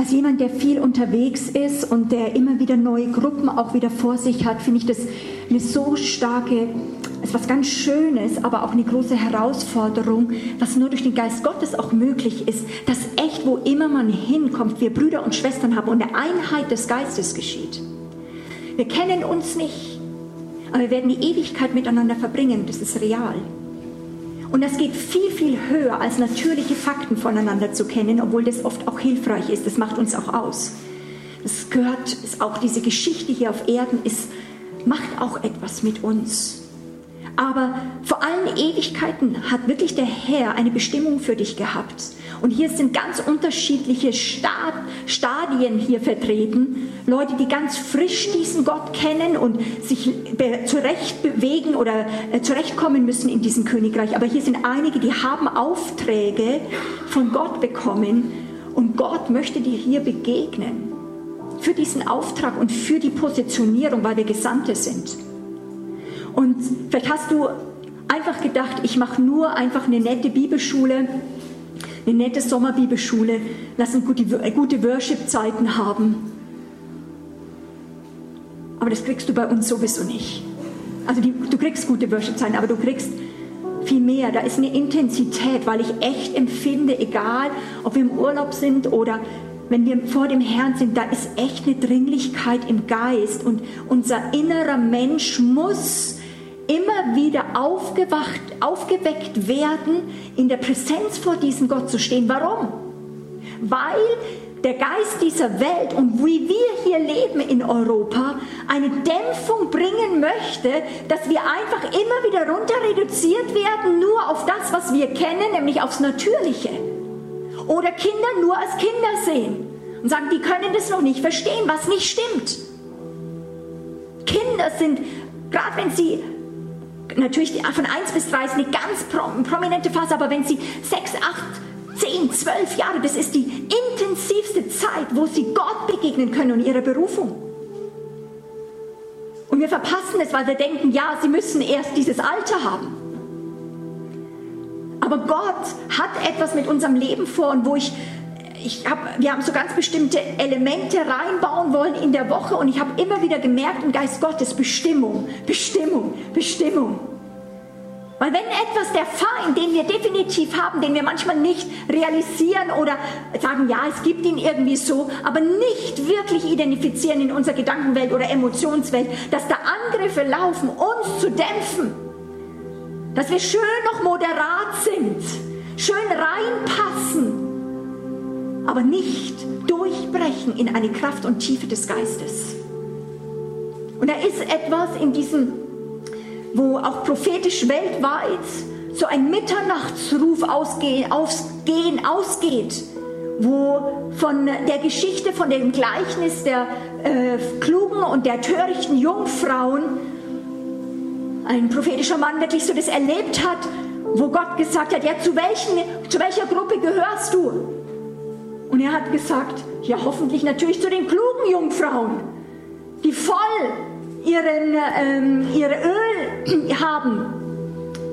als jemand, der viel unterwegs ist und der immer wieder neue Gruppen auch wieder vor sich hat, finde ich das eine so starke, ist was ganz Schönes, aber auch eine große Herausforderung, was nur durch den Geist Gottes auch möglich ist, dass echt, wo immer man hinkommt, wir Brüder und Schwestern haben und eine Einheit des Geistes geschieht. Wir kennen uns nicht, aber wir werden die Ewigkeit miteinander verbringen, das ist real. Und das geht viel, viel höher, als natürliche Fakten voneinander zu kennen, obwohl das oft auch hilfreich ist. Das macht uns auch aus. Das gehört, ist auch diese Geschichte hier auf Erden ist, macht auch etwas mit uns. Aber vor allen Ewigkeiten hat wirklich der Herr eine Bestimmung für dich gehabt. Und hier sind ganz unterschiedliche Stadien hier vertreten. Leute, die ganz frisch diesen Gott kennen und sich zurecht bewegen oder äh, zurechtkommen müssen in diesem Königreich. Aber hier sind einige, die haben Aufträge von Gott bekommen und Gott möchte dir hier begegnen. Für diesen Auftrag und für die Positionierung, weil wir Gesandte sind. Und vielleicht hast du einfach gedacht, ich mache nur einfach eine nette Bibelschule eine nette Sommerbibelschule, lass uns gute, gute Worship-Zeiten haben. Aber das kriegst du bei uns sowieso nicht. Also die, du kriegst gute Worship-Zeiten, aber du kriegst viel mehr. Da ist eine Intensität, weil ich echt empfinde, egal ob wir im Urlaub sind oder wenn wir vor dem Herrn sind, da ist echt eine Dringlichkeit im Geist und unser innerer Mensch muss immer wieder aufgewacht, aufgeweckt werden, in der Präsenz vor diesem Gott zu stehen. Warum? Weil der Geist dieser Welt und wie wir hier leben in Europa eine Dämpfung bringen möchte, dass wir einfach immer wieder runter reduziert werden, nur auf das, was wir kennen, nämlich aufs Natürliche. Oder Kinder nur als Kinder sehen und sagen, die können das noch nicht verstehen, was nicht stimmt. Kinder sind, gerade wenn sie natürlich von 1 bis 3 ist eine ganz prominente Phase, aber wenn Sie 6, 8, 10, 12 Jahre, das ist die intensivste Zeit, wo Sie Gott begegnen können und Ihrer Berufung. Und wir verpassen es, weil wir denken, ja, Sie müssen erst dieses Alter haben. Aber Gott hat etwas mit unserem Leben vor und wo ich ich hab, wir haben so ganz bestimmte Elemente reinbauen wollen in der Woche und ich habe immer wieder gemerkt im Geist Gottes Bestimmung, Bestimmung, Bestimmung. Weil wenn etwas der Feind, den wir definitiv haben, den wir manchmal nicht realisieren oder sagen, ja, es gibt ihn irgendwie so, aber nicht wirklich identifizieren in unserer Gedankenwelt oder Emotionswelt, dass da Angriffe laufen, uns zu dämpfen, dass wir schön noch moderat sind, schön reinpassen, aber nicht durchbrechen in eine Kraft und Tiefe des Geistes. Und da ist etwas in diesem, wo auch prophetisch weltweit so ein Mitternachtsruf ausgehen, ausgehen, ausgeht, wo von der Geschichte, von dem Gleichnis der äh, klugen und der törichten Jungfrauen ein prophetischer Mann wirklich so das erlebt hat, wo Gott gesagt hat, ja, zu, welchen, zu welcher Gruppe gehörst du? Und er hat gesagt, ja hoffentlich natürlich zu den klugen Jungfrauen, die voll ihren, ähm, ihre Öl haben,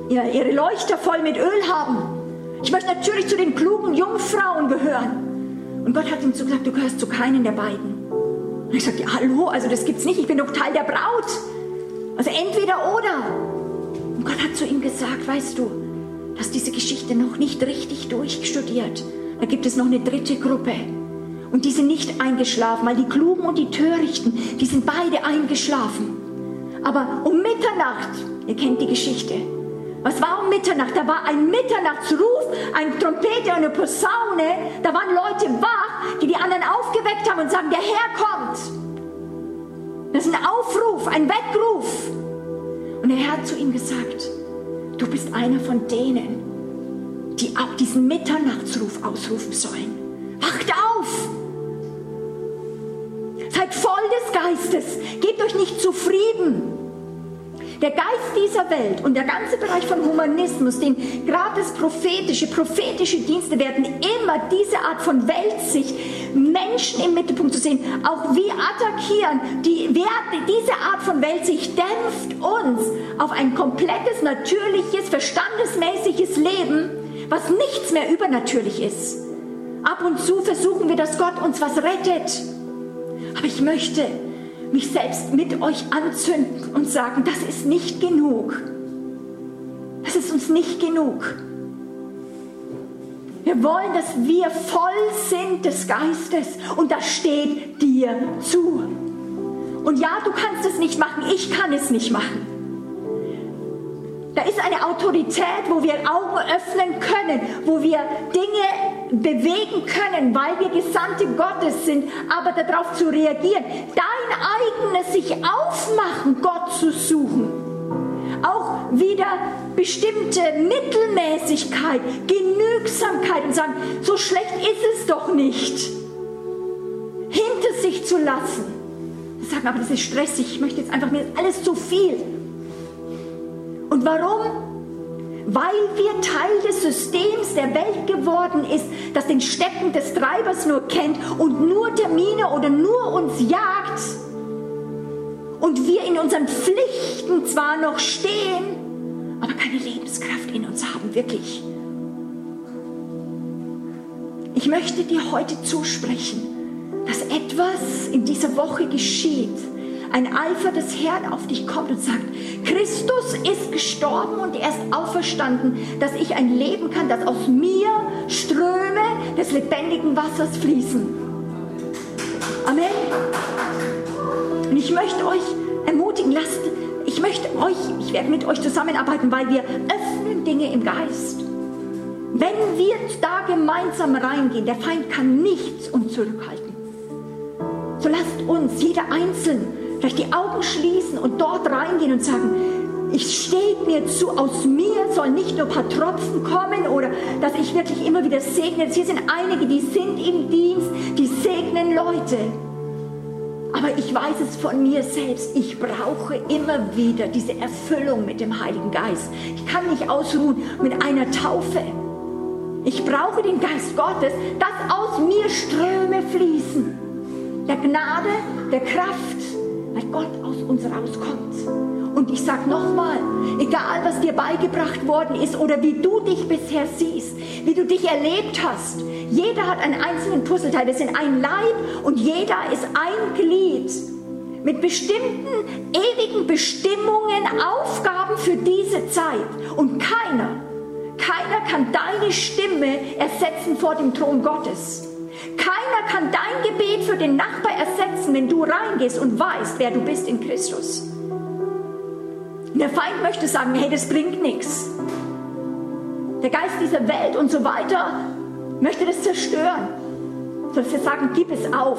ihre Leuchter voll mit Öl haben. Ich möchte natürlich zu den klugen Jungfrauen gehören. Und Gott hat ihm so gesagt, du gehörst zu keinen der beiden. Und ich sagte, ja, hallo, also das gibt's nicht, ich bin doch Teil der Braut. Also entweder oder. Und Gott hat zu ihm gesagt, weißt du, hast diese Geschichte noch nicht richtig durchstudiert. Da gibt es noch eine dritte Gruppe. Und die sind nicht eingeschlafen, weil die Klugen und die Törichten, die sind beide eingeschlafen. Aber um Mitternacht, ihr kennt die Geschichte, was war um Mitternacht? Da war ein Mitternachtsruf, ein Trompete, eine Posaune. Da waren Leute wach, die die anderen aufgeweckt haben und sagen, der Herr kommt. Das ist ein Aufruf, ein Weckruf. Und der Herr hat zu ihm gesagt, du bist einer von denen, die auch diesen Mitternachtsruf ausrufen sollen. Wacht auf! Seid voll des Geistes. Gebt euch nicht zufrieden. Der Geist dieser Welt und der ganze Bereich von Humanismus, den das prophetische, prophetische Dienste werden immer diese Art von Weltsicht, Menschen im Mittelpunkt zu sehen, auch wie attackieren. Die Werte, diese Art von Weltsicht dämpft uns auf ein komplettes, natürliches, verstandesmäßiges Leben was nichts mehr übernatürlich ist. Ab und zu versuchen wir, dass Gott uns was rettet. Aber ich möchte mich selbst mit euch anzünden und sagen, das ist nicht genug. Das ist uns nicht genug. Wir wollen, dass wir voll sind des Geistes und das steht dir zu. Und ja, du kannst es nicht machen, ich kann es nicht machen. Da ist eine Autorität, wo wir Augen öffnen können, wo wir Dinge bewegen können, weil wir Gesandte Gottes sind, aber darauf zu reagieren. Dein eigenes sich aufmachen, Gott zu suchen. Auch wieder bestimmte Mittelmäßigkeit, Genügsamkeit und sagen, so schlecht ist es doch nicht. Hinter sich zu lassen. Sagen, aber das ist stressig, ich möchte jetzt einfach, mir alles zu viel. Und warum? Weil wir Teil des Systems der Welt geworden ist, das den Stecken des Treibers nur kennt und nur Termine oder nur uns jagt. Und wir in unseren Pflichten zwar noch stehen, aber keine Lebenskraft in uns haben, wirklich. Ich möchte dir heute zusprechen, dass etwas in dieser Woche geschieht, ein Eifer des Herrn auf dich kommt und sagt, Christus ist gestorben und er ist auferstanden, dass ich ein Leben kann, das aus mir Ströme des lebendigen Wassers fließen. Amen. Und ich möchte euch ermutigen, lasst, ich möchte euch, ich werde mit euch zusammenarbeiten, weil wir öffnen Dinge im Geist. Wenn wir da gemeinsam reingehen, der Feind kann nichts uns zurückhalten. So lasst uns, jeder einzeln, vielleicht die Augen schließen und dort reingehen und sagen, ich stehe mir zu, aus mir sollen nicht nur ein paar Tropfen kommen oder dass ich wirklich immer wieder segne. Hier sind einige, die sind im Dienst, die segnen Leute. Aber ich weiß es von mir selbst, ich brauche immer wieder diese Erfüllung mit dem Heiligen Geist. Ich kann nicht ausruhen mit einer Taufe. Ich brauche den Geist Gottes, dass aus mir Ströme fließen. Der Gnade, der Kraft, weil Gott aus uns rauskommt. Und ich sage nochmal, egal was dir beigebracht worden ist oder wie du dich bisher siehst, wie du dich erlebt hast, jeder hat einen einzelnen Puzzleteil. Wir sind ein Leib und jeder ist ein Glied mit bestimmten ewigen Bestimmungen, Aufgaben für diese Zeit. Und keiner, keiner kann deine Stimme ersetzen vor dem Thron Gottes. Keiner kann dein Gebet für den Nachbar ersetzen, wenn du reingehst und weißt, wer du bist in Christus. Der Feind möchte sagen, hey, das bringt nichts. Der Geist dieser Welt und so weiter möchte das zerstören. Soll wir sagen, gib es auf.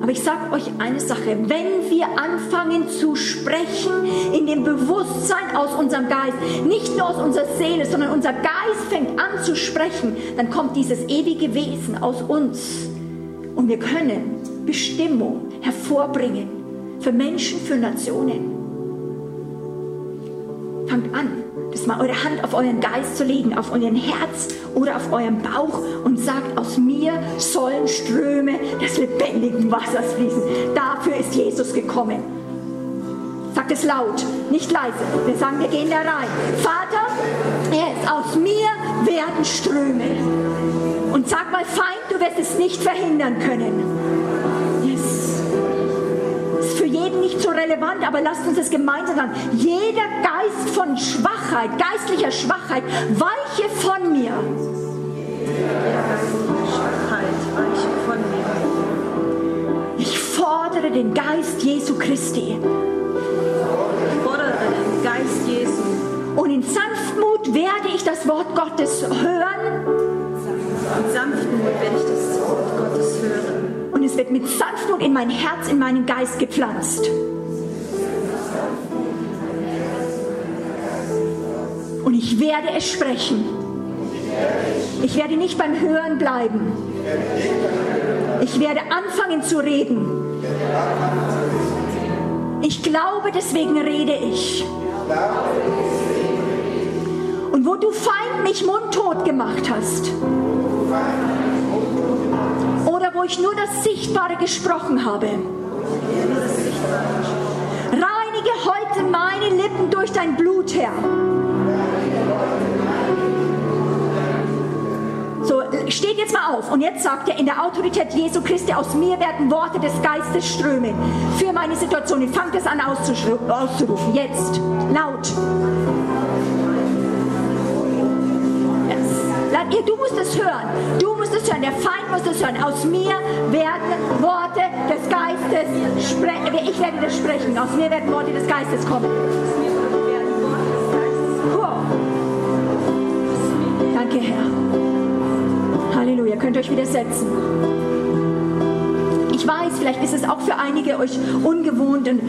Aber ich sage euch eine Sache, wenn wir anfangen zu sprechen in dem Bewusstsein aus unserem Geist, nicht nur aus unserer Seele, sondern unser Geist fängt an zu sprechen, dann kommt dieses ewige Wesen aus uns. Und wir können Bestimmung hervorbringen für Menschen, für Nationen. Fangt an, das mal eure Hand auf euren Geist zu legen, auf euren Herz oder auf euren Bauch und sagt, aus mir sollen Ströme des lebendigen Wassers fließen. Dafür ist Jesus gekommen. Sagt es laut, nicht leise. Wir sagen, wir gehen da rein. Vater, er ist aus mir werden Ströme. Und sag mal, Feind, du wirst es nicht verhindern können jeden nicht so relevant, aber lasst uns es gemeinsam sagen. Jeder Geist von Schwachheit, geistlicher Schwachheit, weiche von mir. Ich fordere den Geist Jesu Christi. Ich fordere den Geist Jesu. Und in Sanftmut werde ich das Wort Gottes hören. In Sanftmut werde ich das Wort Gottes hören es wird mit Sanftmut in mein Herz, in meinen Geist gepflanzt. Und ich werde es sprechen. Ich werde nicht beim Hören bleiben. Ich werde anfangen zu reden. Ich glaube, deswegen rede ich. Und wo du Feind mich mundtot gemacht hast, ich nur das Sichtbare gesprochen habe. Reinige heute meine Lippen durch dein Blut, Herr. So, steht jetzt mal auf und jetzt sagt er, in der Autorität Jesu Christi, aus mir werden Worte des Geistes strömen für meine Situation. Fange das an auszurufen. Jetzt, laut. Yes. Du musst es hören. Du musst es hören. Der Feind muss es hören. Aus mir werden Worte des Geistes sprechen. Ich werde das sprechen. Aus mir werden Worte des Geistes kommen. Danke, Herr. Halleluja. Könnt ihr euch wieder setzen. Ich weiß, vielleicht ist es auch für einige euch ungewohnt und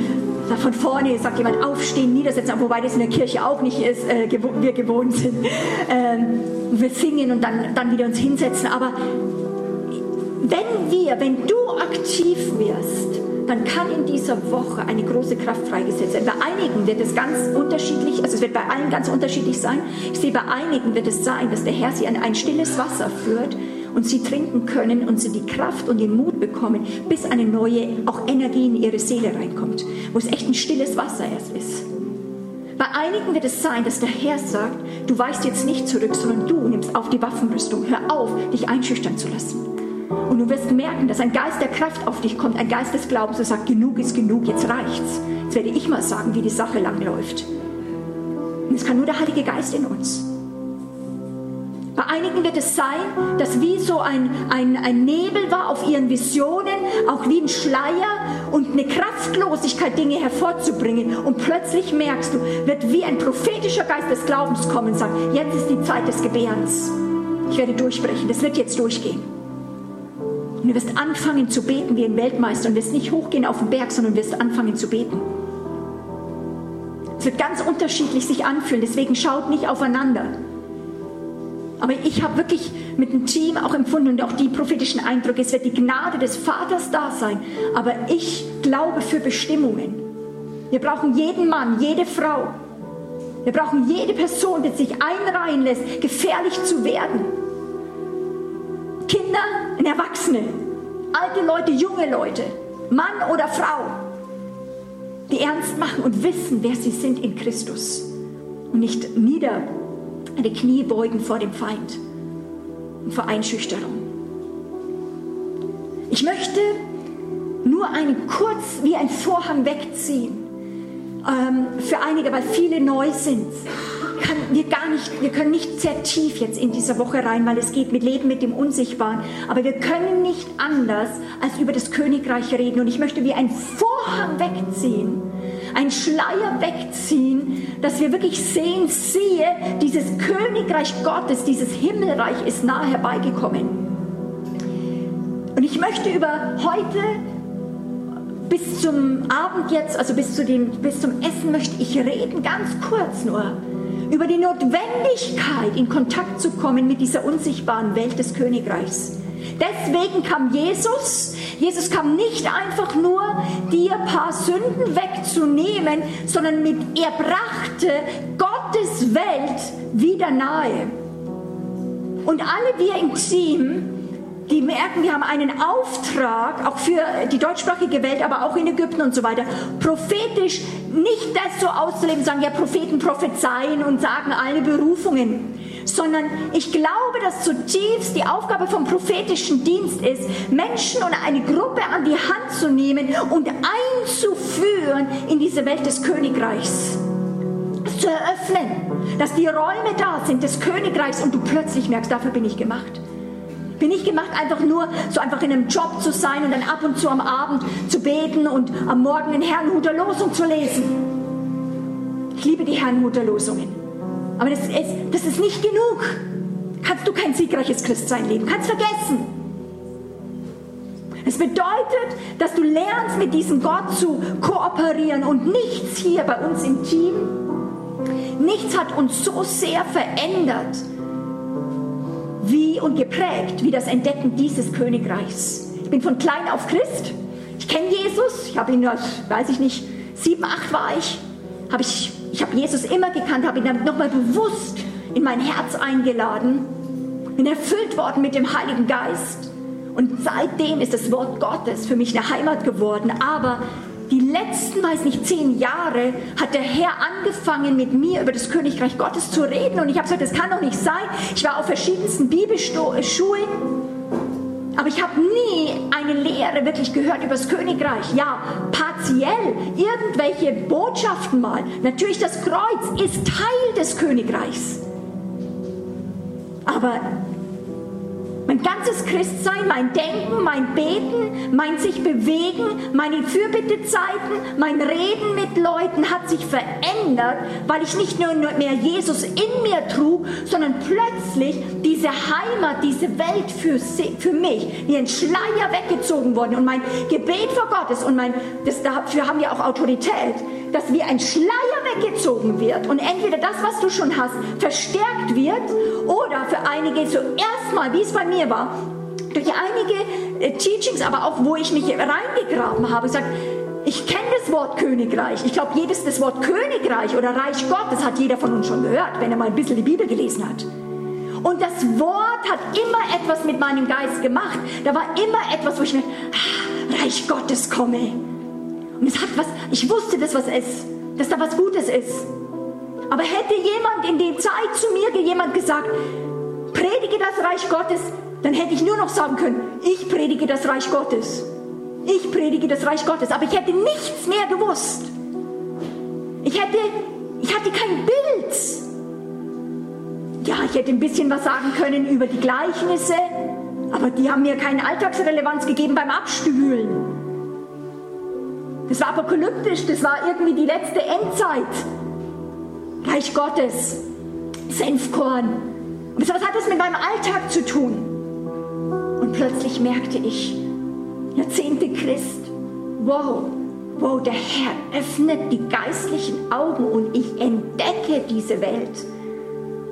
von vorne sagt jemand aufstehen, niedersetzen, wobei das in der Kirche auch nicht ist, äh, wir gewohnt sind. Ähm, wir singen und dann, dann wieder uns hinsetzen. Aber wenn wir, wenn du aktiv wirst, dann kann in dieser Woche eine große Kraft freigesetzt werden. Bei einigen wird es ganz unterschiedlich, also es wird bei allen ganz unterschiedlich sein. Ich sehe, bei einigen wird es sein, dass der Herr sie an ein stilles Wasser führt und sie trinken können und sie die Kraft und den Mut bekommen, bis eine neue, auch Energie in ihre Seele reinkommt, wo es echt ein stilles Wasser erst ist. Bei einigen wird es sein, dass der Herr sagt, du weichst jetzt nicht zurück, sondern du nimmst auf die Waffenrüstung. Hör auf, dich einschüchtern zu lassen. Und du wirst merken, dass ein Geist der Kraft auf dich kommt, ein Geist des Glaubens, der sagt, genug ist genug, jetzt reicht's. Jetzt werde ich mal sagen, wie die Sache lang läuft. Und es kann nur der Heilige Geist in uns. Bei einigen wird es sein, dass wie so ein, ein, ein Nebel war auf ihren Visionen, auch wie ein Schleier und eine Kraftlosigkeit, Dinge hervorzubringen. Und plötzlich merkst du, wird wie ein prophetischer Geist des Glaubens kommen und sagen, jetzt ist die Zeit des Gebärens. Ich werde durchbrechen, das wird jetzt durchgehen. Und du wirst anfangen zu beten wie ein Weltmeister und wirst nicht hochgehen auf den Berg, sondern wirst anfangen zu beten. Es wird ganz unterschiedlich sich anfühlen, deswegen schaut nicht aufeinander. Aber ich habe wirklich mit dem Team auch empfunden und auch die prophetischen Eindrücke, es wird die Gnade des Vaters da sein. Aber ich glaube für Bestimmungen. Wir brauchen jeden Mann, jede Frau. Wir brauchen jede Person, die sich einreihen lässt, gefährlich zu werden. Kinder und Erwachsene, alte Leute, junge Leute, Mann oder Frau, die ernst machen und wissen, wer sie sind in Christus und nicht nieder die Knie beugen vor dem Feind und vor Einschüchterung. Ich möchte nur einen kurz wie ein Vorhang wegziehen ähm, für einige, weil viele neu sind kann wir gar nicht, wir können nicht sehr tief jetzt in dieser Woche rein, weil es geht mit Leben mit dem Unsichtbaren. Aber wir können nicht anders als über das Königreich reden. Und ich möchte wie ein Vorhang wegziehen, ein Schleier wegziehen, dass wir wirklich sehen, siehe, dieses Königreich Gottes, dieses Himmelreich ist nahe herbeigekommen. Und ich möchte über heute bis zum Abend jetzt, also bis, zu dem, bis zum Essen möchte ich reden, ganz kurz nur über die Notwendigkeit, in Kontakt zu kommen mit dieser unsichtbaren Welt des Königreichs. Deswegen kam Jesus. Jesus kam nicht einfach nur, dir ein paar Sünden wegzunehmen, sondern mit, er brachte Gottes Welt wieder nahe. Und alle wir im Team, die merken, wir haben einen Auftrag, auch für die deutschsprachige Welt, aber auch in Ägypten und so weiter, prophetisch nicht das so auszuleben, sagen ja Propheten prophezeien und sagen alle Berufungen, sondern ich glaube, dass zutiefst die Aufgabe vom prophetischen Dienst ist, Menschen und eine Gruppe an die Hand zu nehmen und einzuführen in diese Welt des Königreichs zu eröffnen, dass die Räume da sind des Königreichs und du plötzlich merkst, dafür bin ich gemacht. Bin ich gemacht, einfach nur so einfach in einem Job zu sein und dann ab und zu am Abend zu beten und am Morgen in Herrnhuter Losung zu lesen. Ich liebe die Herrnhuter Losungen. Aber das ist, das ist nicht genug. Kannst du kein siegreiches Christsein leben. Kannst vergessen. Es bedeutet, dass du lernst, mit diesem Gott zu kooperieren und nichts hier bei uns im Team, nichts hat uns so sehr verändert wie und geprägt wie das Entdecken dieses Königreichs. Ich bin von klein auf Christ. Ich kenne Jesus. Ich habe ihn, weiß ich nicht, sieben, acht war ich. Habe ich, ich habe Jesus immer gekannt, habe ihn dann nochmal bewusst in mein Herz eingeladen. Bin erfüllt worden mit dem Heiligen Geist. Und seitdem ist das Wort Gottes für mich eine Heimat geworden. Aber die letzten, weiß nicht, zehn Jahre hat der Herr angefangen mit mir über das Königreich Gottes zu reden und ich habe gesagt, das kann doch nicht sein. Ich war auf verschiedensten Bibelschulen, aber ich habe nie eine Lehre wirklich gehört über das Königreich. Ja, partiell, irgendwelche Botschaften mal. Natürlich, das Kreuz ist Teil des Königreichs. Aber mein ganzes Christsein, mein Denken, mein Beten, mein sich bewegen, meine Fürbittezeiten, mein Reden mit Leuten hat sich verändert, weil ich nicht nur mehr Jesus in mir trug, sondern plötzlich diese Heimat, diese Welt für, für mich, wie ein Schleier weggezogen worden. Und mein Gebet vor Gott ist, und mein, das, dafür haben wir auch Autorität, dass wie ein Schleier weggezogen wird und entweder das, was du schon hast, verstärkt wird oder für einige zuerst mal, wie es bei mir war, durch einige äh, Teachings, aber auch wo ich mich reingegraben habe, gesagt, ich kenne das Wort Königreich. Ich glaube, jedes das Wort Königreich oder Reich Gottes hat jeder von uns schon gehört, wenn er mal ein bisschen die Bibel gelesen hat. Und das Wort hat immer etwas mit meinem Geist gemacht. Da war immer etwas, wo ich mir, ah, Reich Gottes komme. Und es hat was, ich wusste das, was es, dass da was Gutes ist. Aber hätte jemand in der Zeit zu mir jemand gesagt, predige das Reich Gottes, dann hätte ich nur noch sagen können, ich predige das Reich Gottes. Ich predige das Reich Gottes, aber ich hätte nichts mehr gewusst. Ich hätte, ich hatte kein Bild. Ja, ich hätte ein bisschen was sagen können über die Gleichnisse, aber die haben mir keine Alltagsrelevanz gegeben beim Abstühlen. Das war apokalyptisch, das war irgendwie die letzte Endzeit. Reich Gottes, Senfkorn. Und was hat das mit meinem Alltag zu tun? Und plötzlich merkte ich, Jahrzehnte Christ, wow, wow, der Herr öffnet die geistlichen Augen und ich entdecke diese Welt.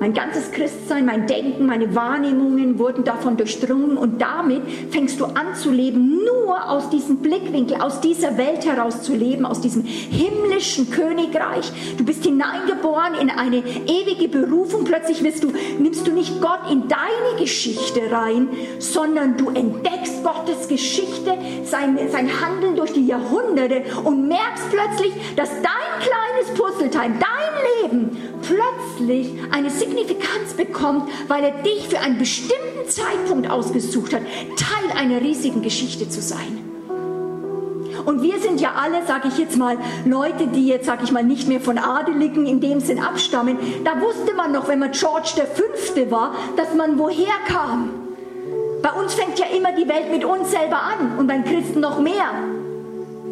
Mein ganzes Christsein, mein Denken, meine Wahrnehmungen wurden davon durchdrungen und damit fängst du an zu leben, nur aus diesem Blickwinkel, aus dieser Welt heraus zu leben, aus diesem himmlischen Königreich. Du bist hineingeboren in eine ewige Berufung. Plötzlich du, nimmst du nicht Gott in deine Geschichte rein, sondern du entdeckst Gottes Geschichte, sein, sein Handeln durch die Jahrhunderte und merkst plötzlich, dass dein kleines Puzzleteil, dein Leben plötzlich eine Signifikanz bekommt, weil er dich für einen bestimmten Zeitpunkt ausgesucht hat, Teil einer riesigen Geschichte zu sein. Und wir sind ja alle, sage ich jetzt mal, Leute, die jetzt, sage ich mal, nicht mehr von Adeligen in dem Sinn abstammen. Da wusste man noch, wenn man George der Fünfte war, dass man woher kam. Bei uns fängt ja immer die Welt mit uns selber an und beim Christen noch mehr.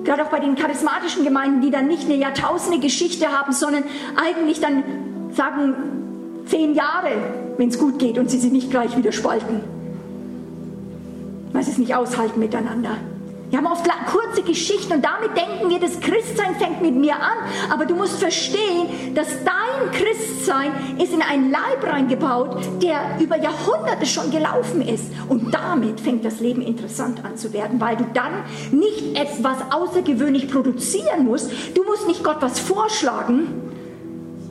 Gerade auch bei den charismatischen Gemeinden, die dann nicht eine Jahrtausende Geschichte haben, sondern eigentlich dann sagen, zehn Jahre, wenn es gut geht und sie sich nicht gleich wieder spalten. Weil sie es nicht aushalten miteinander. Wir haben oft kurze Geschichten und damit denken wir, das Christsein fängt mit mir an. Aber du musst verstehen, dass dein Christsein ist in einen Leib reingebaut, der über Jahrhunderte schon gelaufen ist. Und damit fängt das Leben interessant an zu werden, weil du dann nicht etwas außergewöhnlich produzieren musst. Du musst nicht Gott was vorschlagen,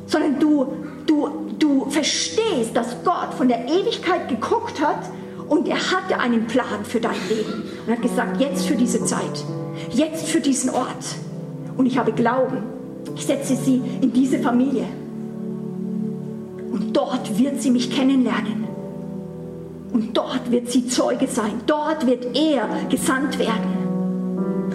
sondern du, du, du verstehst, dass Gott von der Ewigkeit geguckt hat und er hatte einen Plan für dein Leben und hat gesagt, jetzt für diese Zeit, jetzt für diesen Ort. Und ich habe Glauben. Ich setze sie in diese Familie. Und dort wird sie mich kennenlernen. Und dort wird sie Zeuge sein. Dort wird er gesandt werden.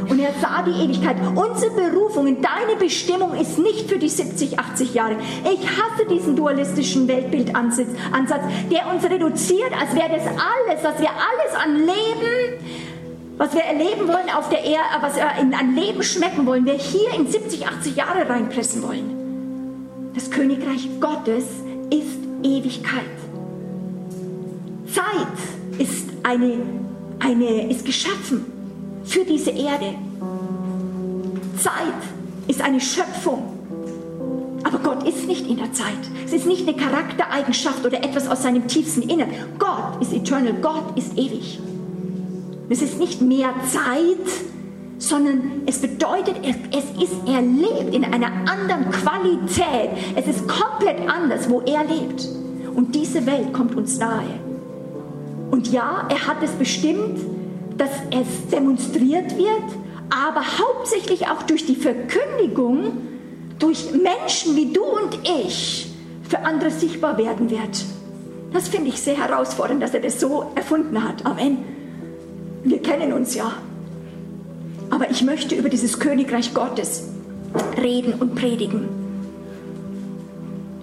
Und er sah die Ewigkeit. Unsere Berufung und deine Bestimmung ist nicht für die 70, 80 Jahre. Ich hasse diesen dualistischen Weltbildansatz, der uns reduziert, als wäre das alles, was wir alles an Leben, was wir erleben wollen auf der Erde, was wir an Leben schmecken wollen, wir hier in 70, 80 Jahre reinpressen wollen. Das Königreich Gottes ist Ewigkeit. Zeit ist eine, eine ist geschaffen für diese Erde. Zeit ist eine Schöpfung. Aber Gott ist nicht in der Zeit. Es ist nicht eine Charaktereigenschaft oder etwas aus seinem tiefsten Innern. Gott ist eternal, Gott ist ewig. Es ist nicht mehr Zeit, sondern es bedeutet, es ist, er lebt in einer anderen Qualität. Es ist komplett anders, wo er lebt. Und diese Welt kommt uns nahe. Und ja, er hat es bestimmt, dass es demonstriert wird, aber hauptsächlich auch durch die Verkündigung, durch Menschen wie du und ich, für andere sichtbar werden wird. Das finde ich sehr herausfordernd, dass er das so erfunden hat. Amen. Wir kennen uns ja. Aber ich möchte über dieses Königreich Gottes reden und predigen.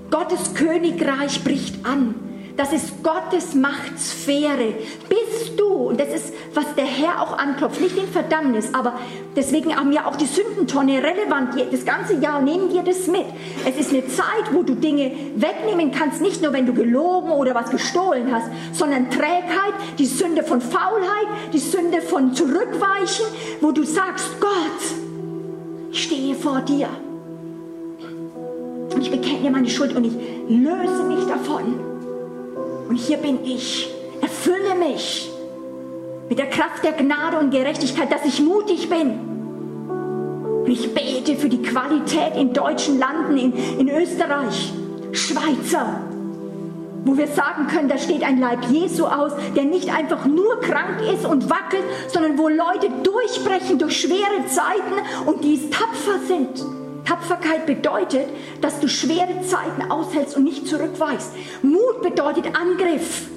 Gottes Königreich bricht an. Das ist Gottes Machtsphäre. Bist du, und das ist, was der Herr auch anklopft, nicht in Verdammnis, aber deswegen haben ja auch die Sündentonne relevant. Das ganze Jahr nehmen wir das mit. Es ist eine Zeit, wo du Dinge wegnehmen kannst, nicht nur wenn du gelogen oder was gestohlen hast, sondern Trägheit, die Sünde von Faulheit, die Sünde von Zurückweichen, wo du sagst, Gott, ich stehe vor dir. Und ich bekenne meine Schuld und ich löse mich davon. Und hier bin ich. Erfülle mich mit der Kraft der Gnade und Gerechtigkeit, dass ich mutig bin. Und ich bete für die Qualität in deutschen Landen, in, in Österreich, Schweizer, wo wir sagen können, da steht ein Leib Jesu aus, der nicht einfach nur krank ist und wackelt, sondern wo Leute durchbrechen durch schwere Zeiten und die tapfer sind. Tapferkeit bedeutet, dass du schwere Zeiten aushältst und nicht zurückweichst. Mut bedeutet Angriff.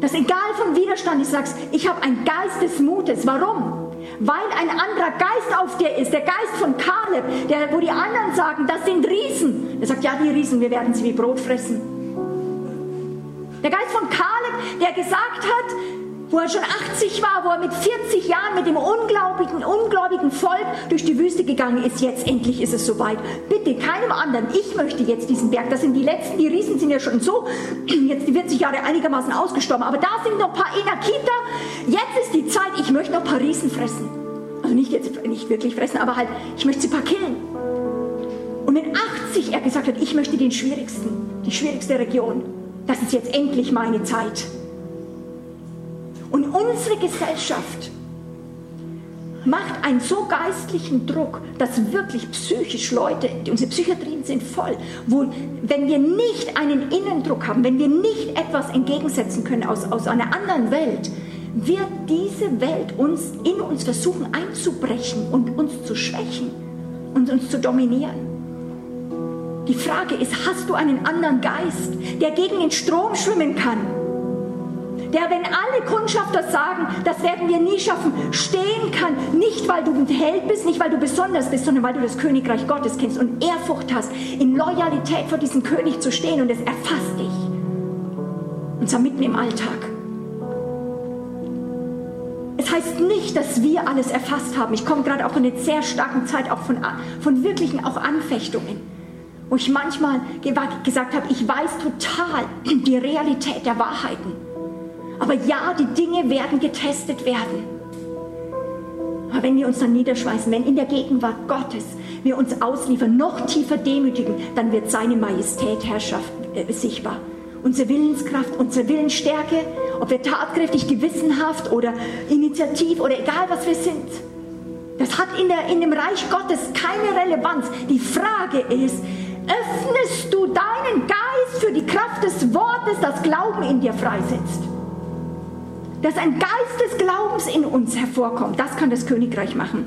Dass egal von Widerstand, ich sagst, ich habe einen Geist des Mutes. Warum? Weil ein anderer Geist auf dir ist, der Geist von Kaleb, der, wo die anderen sagen, das sind Riesen. Er sagt, ja, die Riesen, wir werden sie wie Brot fressen. Der Geist von Kaleb, der gesagt hat, wo er schon 80 war, wo er mit 40 Jahren mit dem ungläubigen, ungläubigen Volk durch die Wüste gegangen ist. Jetzt endlich ist es soweit. Bitte keinem anderen. Ich möchte jetzt diesen Berg. Das sind die letzten. Die Riesen sind ja schon so, jetzt die 40 Jahre einigermaßen ausgestorben. Aber da sind noch ein paar Enakita. Jetzt ist die Zeit. Ich möchte noch ein paar Riesen fressen. Also nicht jetzt, nicht wirklich fressen, aber halt, ich möchte sie paar killen. Und mit 80 er gesagt hat, ich möchte den schwierigsten, die schwierigste Region. Das ist jetzt endlich meine Zeit. Und unsere Gesellschaft macht einen so geistlichen Druck, dass wirklich psychisch Leute, unsere Psychiatrien sind voll, wo, wenn wir nicht einen Innendruck haben, wenn wir nicht etwas entgegensetzen können aus, aus einer anderen Welt, wird diese Welt uns in uns versuchen einzubrechen und uns zu schwächen und uns zu dominieren. Die Frage ist, hast du einen anderen Geist, der gegen den Strom schwimmen kann? Der, wenn alle Kundschafter sagen, das werden wir nie schaffen, stehen kann, nicht weil du ein Held bist, nicht weil du besonders bist, sondern weil du das Königreich Gottes kennst und Ehrfurcht hast, in Loyalität vor diesem König zu stehen und es erfasst dich. Und zwar mitten im Alltag. Es heißt nicht, dass wir alles erfasst haben. Ich komme gerade auch in einer sehr starken Zeit auch von, von wirklichen auch Anfechtungen, wo ich manchmal gesagt habe, ich weiß total die Realität der Wahrheiten. Aber ja, die Dinge werden getestet werden. Aber wenn wir uns dann niederschweißen, wenn in der Gegenwart Gottes wir uns ausliefern, noch tiefer demütigen, dann wird seine Majestät Herrschaft äh, sichtbar. Unsere Willenskraft, unsere Willensstärke, ob wir tatkräftig, gewissenhaft oder initiativ oder egal was wir sind, das hat in, der, in dem Reich Gottes keine Relevanz. Die Frage ist, öffnest du deinen Geist für die Kraft des Wortes, das Glauben in dir freisetzt? Dass ein Geist des Glaubens in uns hervorkommt. Das kann das Königreich machen.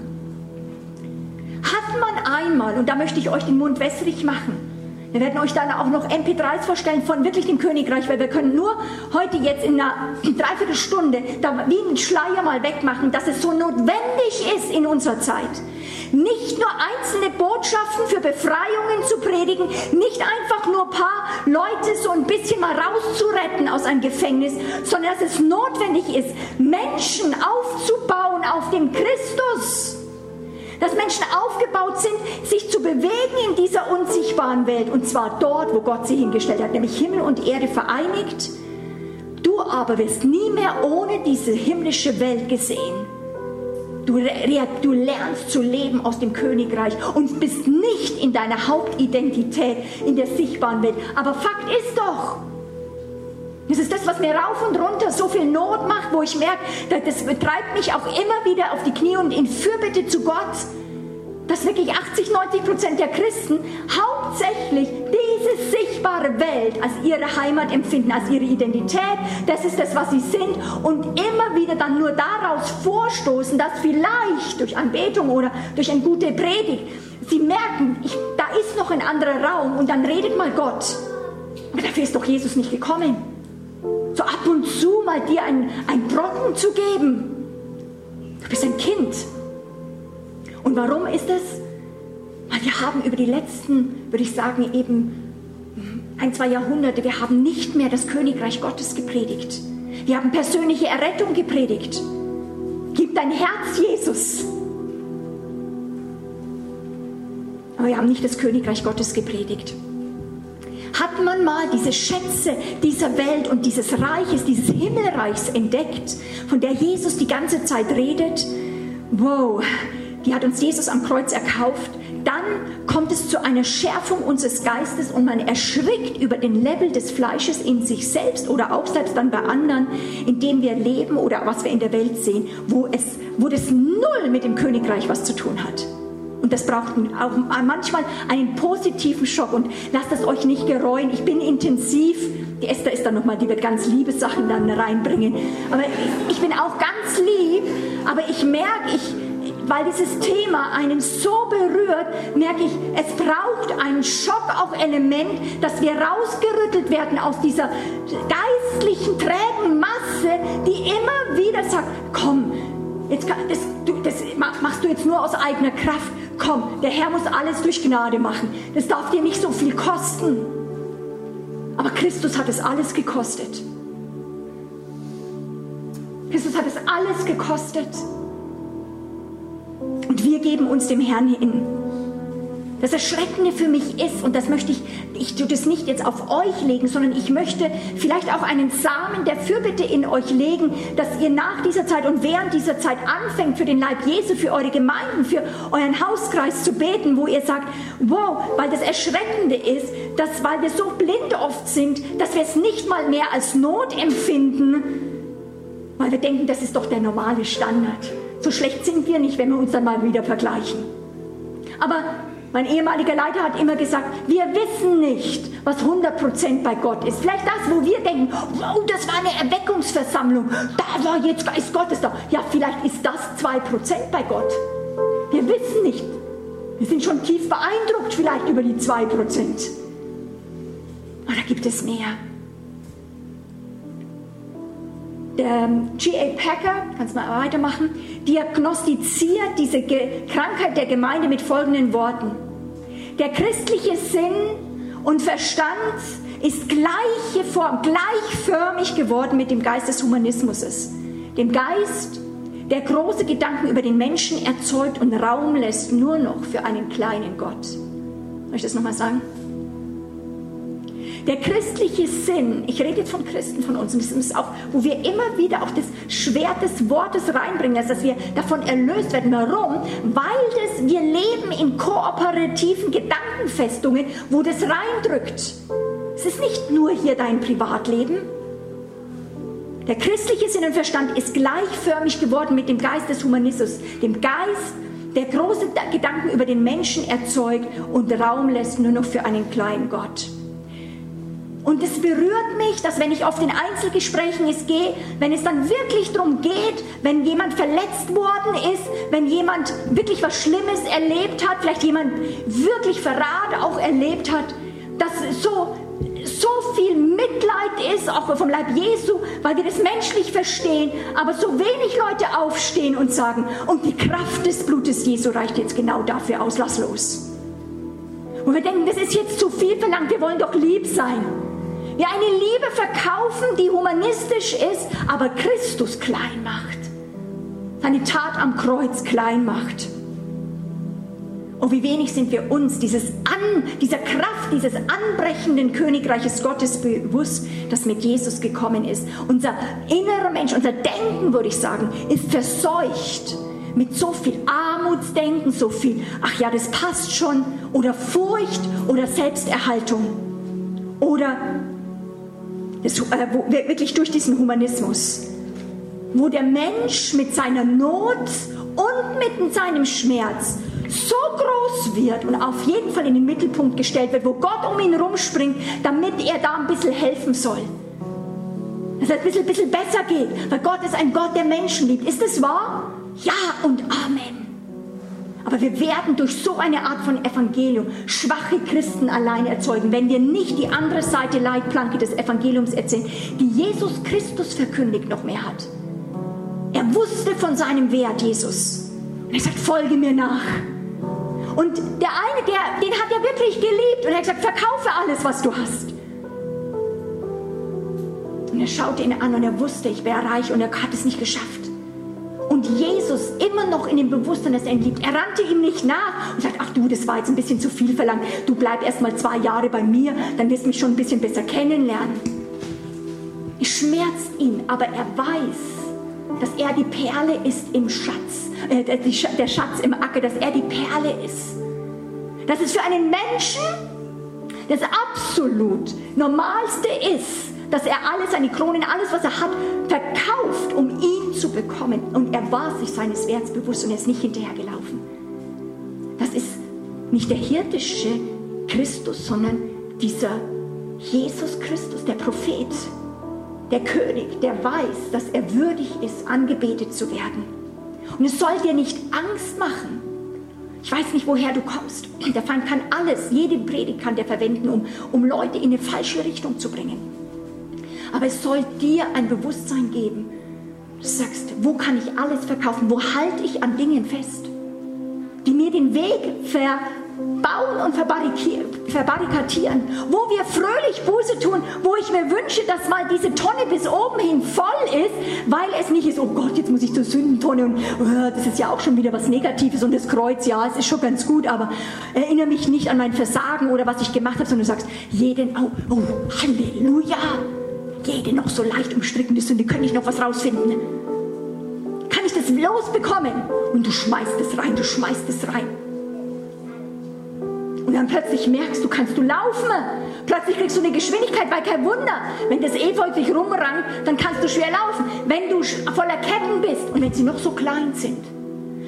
Hat man einmal, und da möchte ich euch den Mund wässrig machen, wir werden euch dann auch noch MP3s vorstellen von wirklich dem Königreich, weil wir können nur heute jetzt in einer Dreiviertelstunde da wie einen Schleier mal wegmachen, dass es so notwendig ist in unserer Zeit. Nicht nur einzelne Botschaften für Befreiungen zu predigen, nicht einfach nur ein paar Leute so ein bisschen mal rauszuretten aus einem Gefängnis, sondern dass es notwendig ist, Menschen aufzubauen auf dem Christus dass Menschen aufgebaut sind, sich zu bewegen in dieser unsichtbaren Welt. Und zwar dort, wo Gott sie hingestellt hat, nämlich Himmel und Erde vereinigt. Du aber wirst nie mehr ohne diese himmlische Welt gesehen. Du, du, lernst zu leben aus dem Königreich und bist nicht in deiner Hauptidentität in der sichtbaren Welt. Aber Fakt ist doch, das ist das, was mir rauf und runter so viel Not macht, wo ich merke, das treibt mich auch immer wieder auf die Knie und in Fürbitte zu Gott, dass wirklich 80, 90 Prozent der Christen hauptsächlich diese sichtbare Welt als ihre Heimat empfinden, als ihre Identität. Das ist das, was sie sind. Und immer wieder dann nur daraus vorstoßen, dass vielleicht durch Anbetung oder durch eine gute Predigt sie merken, ich, da ist noch ein anderer Raum und dann redet mal Gott. Aber dafür ist doch Jesus nicht gekommen. So ab und zu mal dir ein, ein Brocken zu geben. Du bist ein Kind. Und warum ist es? Weil wir haben über die letzten, würde ich sagen, eben ein, zwei Jahrhunderte, wir haben nicht mehr das Königreich Gottes gepredigt. Wir haben persönliche Errettung gepredigt. Gib dein Herz, Jesus. Aber wir haben nicht das Königreich Gottes gepredigt. Hat man mal diese Schätze dieser Welt und dieses Reiches, dieses Himmelreichs entdeckt, von der Jesus die ganze Zeit redet? Wow, die hat uns Jesus am Kreuz erkauft. Dann kommt es zu einer Schärfung unseres Geistes und man erschrickt über den Level des Fleisches in sich selbst oder auch selbst dann bei anderen, in dem wir leben oder was wir in der Welt sehen, wo, es, wo das null mit dem Königreich was zu tun hat. Und das braucht auch manchmal einen positiven Schock. Und lasst es euch nicht gereuen. Ich bin intensiv. Die Esther ist dann nochmal, die wird ganz liebe Sachen dann reinbringen. Aber ich bin auch ganz lieb. Aber ich merke, ich, weil dieses Thema einen so berührt, merke ich, es braucht einen Schock, auch Element, dass wir rausgerüttelt werden aus dieser geistlichen, trägen Masse, die immer wieder sagt, komm, jetzt, das, das machst du jetzt nur aus eigener Kraft. Komm, der Herr muss alles durch Gnade machen. Das darf dir nicht so viel kosten. Aber Christus hat es alles gekostet. Christus hat es alles gekostet. Und wir geben uns dem Herrn hin. Das Erschreckende für mich ist, und das möchte ich, ich tue das nicht jetzt auf euch legen, sondern ich möchte vielleicht auch einen Samen der Fürbitte in euch legen, dass ihr nach dieser Zeit und während dieser Zeit anfängt, für den Leib Jesu, für eure Gemeinden, für euren Hauskreis zu beten, wo ihr sagt, wow, weil das Erschreckende ist, dass, weil wir so blind oft sind, dass wir es nicht mal mehr als Not empfinden, weil wir denken, das ist doch der normale Standard. So schlecht sind wir nicht, wenn wir uns dann mal wieder vergleichen. Aber mein ehemaliger Leiter hat immer gesagt, wir wissen nicht, was 100% bei Gott ist. Vielleicht das, wo wir denken, wow, das war eine Erweckungsversammlung, da war jetzt Geist Gottes da. Ja, vielleicht ist das 2% bei Gott. Wir wissen nicht. Wir sind schon tief beeindruckt vielleicht über die 2%. Aber da gibt es mehr. Der G.A. Packer, kannst mal weitermachen, diagnostiziert diese Krankheit der Gemeinde mit folgenden Worten. Der christliche Sinn und Verstand ist gleiche Form, gleichförmig geworden mit dem Geist des Humanismus. Dem Geist, der große Gedanken über den Menschen erzeugt und Raum lässt nur noch für einen kleinen Gott. Soll ich das nochmal sagen? Der christliche Sinn, ich rede jetzt von Christen von uns, und das ist auch, wo wir immer wieder auch das Schwert des Wortes reinbringen, dass wir davon erlöst werden. Warum? Weil das, wir leben in kooperativen Gedankenfestungen, wo das reindrückt. Es ist nicht nur hier dein Privatleben. Der christliche Sinn und Verstand ist gleichförmig geworden mit dem Geist des Humanismus, dem Geist, der große Gedanken über den Menschen erzeugt und Raum lässt nur noch für einen kleinen Gott. Und es berührt mich, dass wenn ich auf den Einzelgesprächen es gehe, wenn es dann wirklich darum geht, wenn jemand verletzt worden ist, wenn jemand wirklich was Schlimmes erlebt hat, vielleicht jemand wirklich Verrat auch erlebt hat, dass so, so viel Mitleid ist, auch vom Leib Jesu, weil wir das menschlich verstehen, aber so wenig Leute aufstehen und sagen, und die Kraft des Blutes Jesu reicht jetzt genau dafür aus, lass los. Und wir denken, das ist jetzt zu viel verlangt, wir wollen doch lieb sein. Wir eine Liebe verkaufen, die humanistisch ist, aber Christus klein macht. Seine Tat am Kreuz klein macht. Oh, wie wenig sind wir uns dieses An, dieser Kraft, dieses anbrechenden Königreiches Gottes bewusst, das mit Jesus gekommen ist. Unser innerer Mensch, unser Denken, würde ich sagen, ist verseucht mit so viel Armutsdenken, so viel, ach ja, das passt schon, oder Furcht oder Selbsterhaltung oder wirklich durch diesen Humanismus, wo der Mensch mit seiner Not und mit seinem Schmerz so groß wird und auf jeden Fall in den Mittelpunkt gestellt wird, wo Gott um ihn rumspringt, damit er da ein bisschen helfen soll. Dass es ein bisschen, bisschen besser geht, weil Gott ist ein Gott, der Menschen liebt. Ist es wahr? Ja und Amen. Aber wir werden durch so eine Art von Evangelium schwache Christen allein erzeugen, wenn wir nicht die andere Seite Leitplanke des Evangeliums erzählen, die Jesus Christus verkündigt noch mehr hat. Er wusste von seinem Wert, Jesus. Und er sagt, folge mir nach. Und der eine, der, den hat er wirklich geliebt. Und er hat gesagt, verkaufe alles, was du hast. Und er schaute ihn an und er wusste, ich wäre reich und er hat es nicht geschafft. Und Jesus immer noch in dem Bewusstsein, dass er ihn liebt. Er rannte ihm nicht nach und sagt, ach du, das war jetzt ein bisschen zu viel verlangt. Du bleib erst mal zwei Jahre bei mir, dann wirst du mich schon ein bisschen besser kennenlernen. Es schmerzt ihn, aber er weiß, dass er die Perle ist im Schatz, äh, der Schatz im Acker, dass er die Perle ist. Dass es für einen Menschen das absolut Normalste ist, dass er alles, seine Kronen, alles, was er hat, verkauft, um ihn zu bekommen. Und er war sich seines Werts bewusst und er ist nicht hinterhergelaufen. Das ist nicht der hirtische Christus, sondern dieser Jesus Christus, der Prophet, der König, der weiß, dass er würdig ist, angebetet zu werden. Und es soll dir nicht Angst machen. Ich weiß nicht, woher du kommst. Der Feind kann alles, jede Predigt kann der verwenden, um, um Leute in eine falsche Richtung zu bringen. Aber es soll dir ein Bewusstsein geben. Du sagst, wo kann ich alles verkaufen? Wo halte ich an Dingen fest, die mir den Weg verbauen und verbarrikadieren? Wo wir fröhlich Buße tun, wo ich mir wünsche, dass mal diese Tonne bis oben hin voll ist, weil es nicht ist, oh Gott, jetzt muss ich zur Sündentonne und oh, das ist ja auch schon wieder was Negatives und das Kreuz, ja, es ist schon ganz gut, aber erinnere mich nicht an mein Versagen oder was ich gemacht habe, sondern du sagst, jeden, oh, oh Halleluja jede noch so leicht umstrickende Sünde, könnte ich noch was rausfinden? Kann ich das losbekommen? Und du schmeißt es rein, du schmeißt es rein. Und dann plötzlich merkst du, kannst du laufen. Plötzlich kriegst du eine Geschwindigkeit, weil kein Wunder. Wenn das Efeu sich rumrangt, dann kannst du schwer laufen. Wenn du voller Ketten bist und wenn sie noch so klein sind,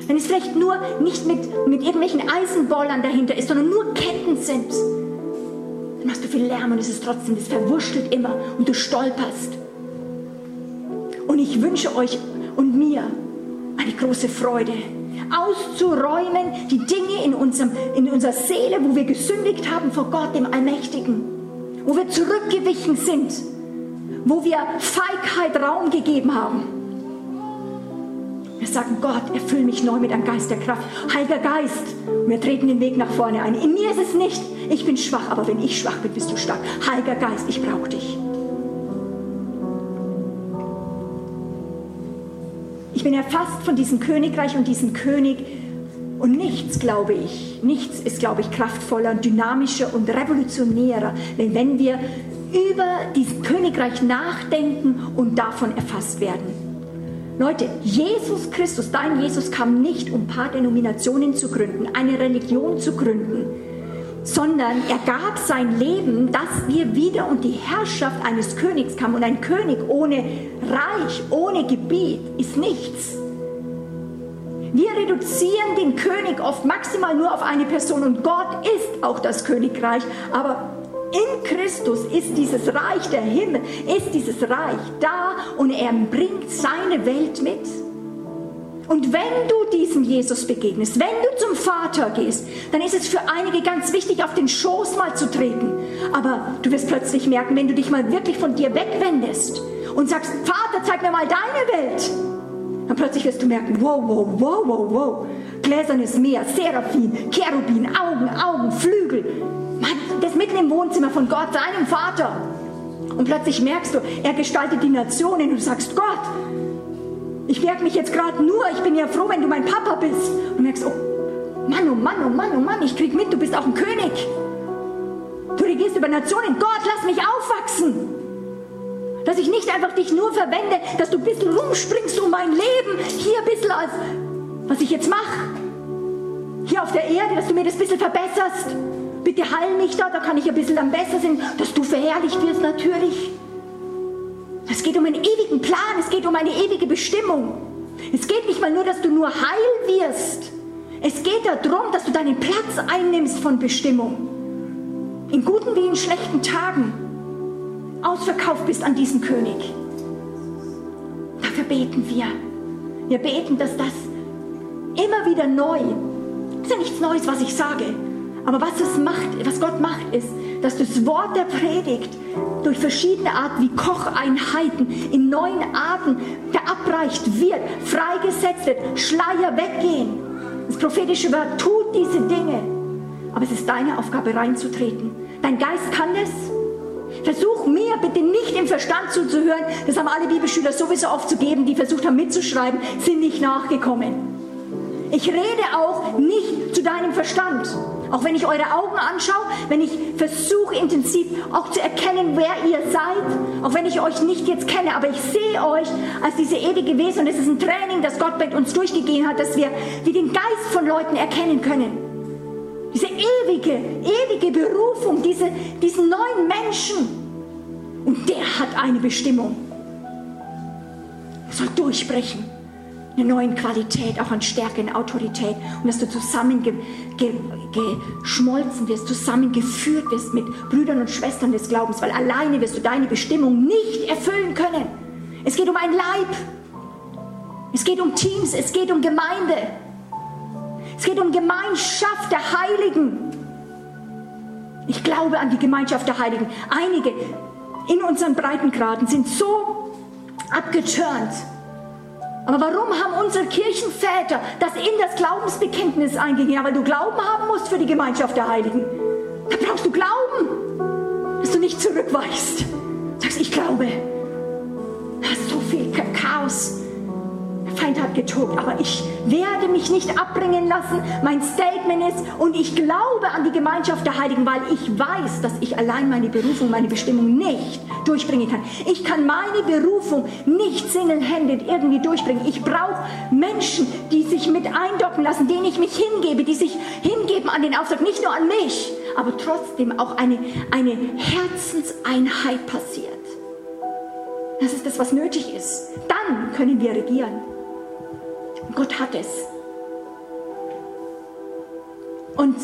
wenn es vielleicht nur nicht mit, mit irgendwelchen Eisenbollern dahinter ist, sondern nur Ketten sind, dann machst du viel Lärm und es ist trotzdem, es verwurschtelt immer und du stolperst. Und ich wünsche euch und mir eine große Freude, auszuräumen die Dinge in, unserem, in unserer Seele, wo wir gesündigt haben vor Gott, dem Allmächtigen, wo wir zurückgewichen sind, wo wir Feigheit Raum gegeben haben. Wir sagen, Gott, erfüll mich neu mit einem Geist der Kraft. Heiliger Geist. Und wir treten den Weg nach vorne ein. In mir ist es nicht, ich bin schwach, aber wenn ich schwach bin, bist du stark. Heiliger Geist, ich brauche dich. Ich bin erfasst von diesem Königreich und diesem König. Und nichts, glaube ich, nichts ist, glaube ich, kraftvoller, dynamischer und revolutionärer, wenn wir über dieses Königreich nachdenken und davon erfasst werden. Leute, Jesus Christus, dein Jesus kam nicht, um ein paar Denominationen zu gründen, eine Religion zu gründen, sondern er gab sein Leben, dass wir wieder und die Herrschaft eines Königs kamen. Und ein König ohne Reich, ohne Gebiet ist nichts. Wir reduzieren den König oft maximal nur auf eine Person und Gott ist auch das Königreich, aber in Christus ist dieses Reich der Himmel, ist dieses Reich da und er bringt seine Welt mit. Und wenn du diesem Jesus begegnest, wenn du zum Vater gehst, dann ist es für einige ganz wichtig, auf den Schoß mal zu treten. Aber du wirst plötzlich merken, wenn du dich mal wirklich von dir wegwendest und sagst, Vater, zeig mir mal deine Welt, dann plötzlich wirst du merken, wow, wow, wow, wow, wow, gläsernes Meer, Seraphim, Cherubin, Augen, Augen, Flügel, Mann, im Wohnzimmer von Gott, seinem Vater. Und plötzlich merkst du, er gestaltet die Nationen und du sagst, Gott, ich merke mich jetzt gerade nur, ich bin ja froh, wenn du mein Papa bist. Und merkst, oh Mann, oh Mann, oh Mann, oh Mann, ich krieg mit, du bist auch ein König. Du regierst über Nationen. Gott, lass mich aufwachsen. Dass ich nicht einfach dich nur verwende, dass du ein bisschen rumspringst um mein Leben, hier ein bisschen als, was ich jetzt mache. Hier auf der Erde, dass du mir das ein bisschen verbesserst. Bitte heil mich da, da kann ich ein bisschen am besser sein, dass du verherrlicht wirst natürlich. Es geht um einen ewigen Plan, es geht um eine ewige Bestimmung. Es geht nicht mal nur, dass du nur heil wirst. Es geht darum, dass du deinen Platz einnimmst von Bestimmung. In guten wie in schlechten Tagen ausverkauft bist an diesen König. Dafür beten wir. Wir beten, dass das immer wieder neu, ist ja nichts Neues, was ich sage, aber was es macht, was Gott macht, ist, dass das Wort der Predigt durch verschiedene Arten wie Kocheinheiten in neuen Arten verabreicht wird, freigesetzt wird, Schleier weggehen. Das prophetische Wort tut diese Dinge. Aber es ist deine Aufgabe reinzutreten. Dein Geist kann es. Versuch mir bitte nicht im Verstand zuzuhören. Das haben alle Bibelschüler sowieso oft zu geben, die versucht haben mitzuschreiben, sind nicht nachgekommen. Ich rede auch nicht zu deinem Verstand. Auch wenn ich eure Augen anschaue, wenn ich versuche intensiv auch zu erkennen, wer ihr seid, auch wenn ich euch nicht jetzt kenne, aber ich sehe euch als diese ewige Wesen und es ist ein Training, das Gott mit uns durchgegeben hat, dass wir wie den Geist von Leuten erkennen können. Diese ewige, ewige Berufung, diese, diesen neuen Menschen. Und der hat eine Bestimmung. Er soll durchbrechen einer neuen Qualität, auch an Stärke, in Autorität und dass du zusammengeschmolzen wirst, zusammengeführt wirst mit Brüdern und Schwestern des Glaubens, weil alleine wirst du deine Bestimmung nicht erfüllen können. Es geht um ein Leib, es geht um Teams, es geht um Gemeinde, es geht um Gemeinschaft der Heiligen. Ich glaube an die Gemeinschaft der Heiligen. Einige in unseren Breitengraden sind so abgeturnt aber warum haben unsere Kirchenväter das in das Glaubensbekenntnis eingegeben? Ja, weil du Glauben haben musst für die Gemeinschaft der Heiligen. Da brauchst du Glauben, dass du nicht zurückweichst. Sagst, ich glaube. Da ist so viel Chaos. Feind hat getobt, aber ich werde mich nicht abbringen lassen. Mein Statement ist, und ich glaube an die Gemeinschaft der Heiligen, weil ich weiß, dass ich allein meine Berufung, meine Bestimmung nicht durchbringen kann. Ich kann meine Berufung nicht single-handed irgendwie durchbringen. Ich brauche Menschen, die sich mit eindocken lassen, denen ich mich hingebe, die sich hingeben an den Auftrag, nicht nur an mich, aber trotzdem auch eine, eine Herzenseinheit passiert. Das ist das, was nötig ist. Dann können wir regieren. Gott hat es. Und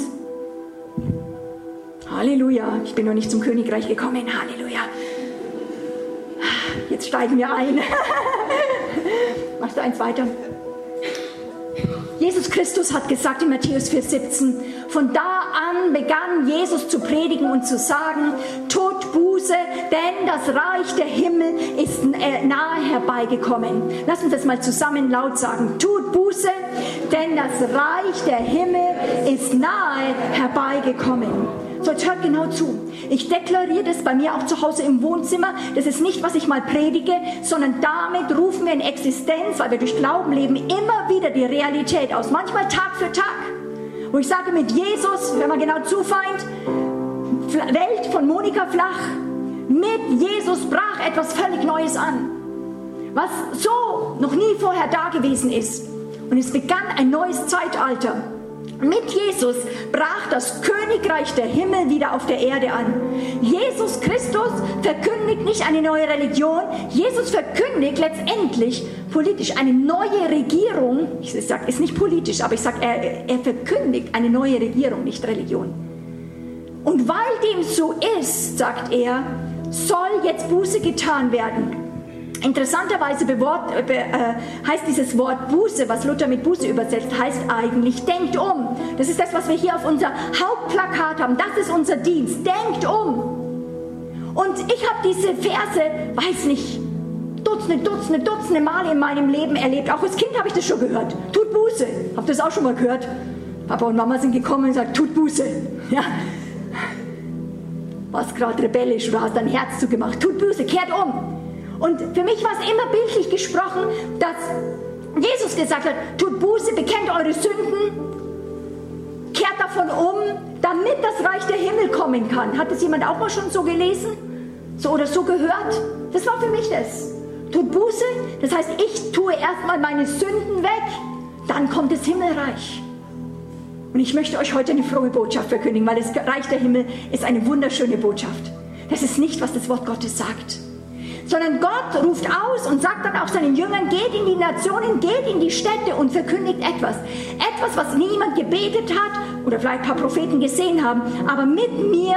Halleluja, ich bin noch nicht zum Königreich gekommen. Halleluja. Jetzt steigen wir ein. Machst du eins weiter? Jesus Christus hat gesagt in Matthäus 4,17, von da an begann Jesus zu predigen und zu sagen, Buße, denn das Reich der Himmel ist äh, nahe herbeigekommen. Lass uns das mal zusammen laut sagen. Tut Buße, denn das Reich der Himmel ist nahe herbeigekommen. So, jetzt hört genau zu. Ich deklariere das bei mir auch zu Hause im Wohnzimmer. Das ist nicht, was ich mal predige, sondern damit rufen wir in Existenz, weil wir durch Glauben leben, immer wieder die Realität aus. Manchmal Tag für Tag. Wo ich sage mit Jesus, wenn man genau zufeind, Welt von Monika Flach, mit Jesus brach etwas völlig Neues an. Was so noch nie vorher da gewesen ist. Und es begann ein neues Zeitalter. Mit Jesus brach das Königreich der Himmel wieder auf der Erde an. Jesus Christus verkündigt nicht eine neue Religion, Jesus verkündigt letztendlich politisch eine neue Regierung. Ich sage, ist nicht politisch, aber ich sage, er, er verkündigt eine neue Regierung, nicht Religion. Und weil dem so ist, sagt er, soll jetzt Buße getan werden Interessanterweise bewort, be, äh, heißt dieses Wort Buße, was Luther mit Buße übersetzt, heißt eigentlich denkt um. Das ist das, was wir hier auf unser Hauptplakat haben. Das ist unser Dienst. Denkt um. Und ich habe diese Verse, weiß nicht, Dutzende, Dutzende, Dutzende Male in meinem Leben erlebt. Auch als Kind habe ich das schon gehört. Tut Buße. Habt ihr das auch schon mal gehört? Papa und Mama sind gekommen und gesagt, tut Buße. Ja. Was gerade rebellisch oder hast dein Herz zugemacht. Tut Buße, kehrt um. Und für mich war es immer bildlich gesprochen, dass Jesus gesagt hat, tut Buße, bekennt eure Sünden, kehrt davon um, damit das Reich der Himmel kommen kann. Hat das jemand auch mal schon so gelesen? So oder so gehört? Das war für mich das. Tut Buße, das heißt, ich tue erstmal meine Sünden weg, dann kommt das Himmelreich. Und ich möchte euch heute eine frohe Botschaft verkündigen, weil das Reich der Himmel ist eine wunderschöne Botschaft. Das ist nicht, was das Wort Gottes sagt sondern Gott ruft aus und sagt dann auch seinen Jüngern, geht in die Nationen, geht in die Städte und verkündigt etwas. Etwas, was niemand gebetet hat oder vielleicht ein paar Propheten gesehen haben, aber mit mir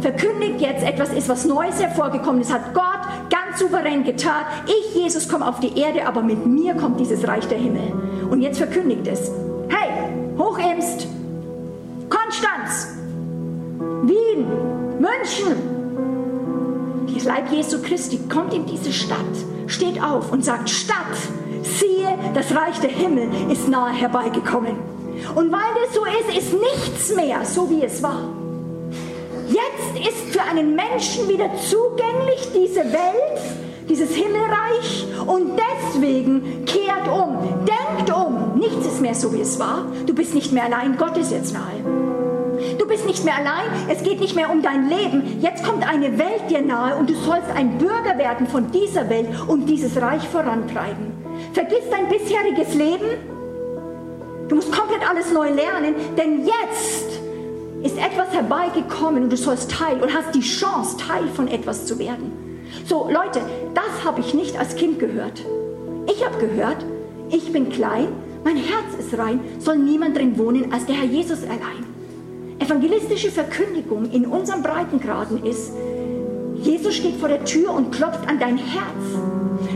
verkündigt jetzt etwas ist, was Neues hervorgekommen ist, hat Gott ganz souverän getan. Ich, Jesus, komme auf die Erde, aber mit mir kommt dieses Reich der Himmel. Und jetzt verkündigt es. Konstanz, Wien, München, das Leib Jesu Christi kommt in diese Stadt, steht auf und sagt, Stadt, siehe, das Reich der Himmel ist nahe herbeigekommen. Und weil das so ist, ist nichts mehr so, wie es war. Jetzt ist für einen Menschen wieder zugänglich diese Welt, dieses Himmelreich und deswegen kehrt um, denkt. Nichts ist mehr so, wie es war. Du bist nicht mehr allein, Gott ist jetzt nahe. Du bist nicht mehr allein, es geht nicht mehr um dein Leben. Jetzt kommt eine Welt dir nahe und du sollst ein Bürger werden von dieser Welt und dieses Reich vorantreiben. Vergiss dein bisheriges Leben. Du musst komplett alles neu lernen, denn jetzt ist etwas herbeigekommen und du sollst Teil und hast die Chance, Teil von etwas zu werden. So, Leute, das habe ich nicht als Kind gehört. Ich habe gehört, ich bin klein, mein Herz ist rein, soll niemand drin wohnen als der Herr Jesus allein. Evangelistische Verkündigung in unserem Breitengraden ist, Jesus steht vor der Tür und klopft an dein Herz.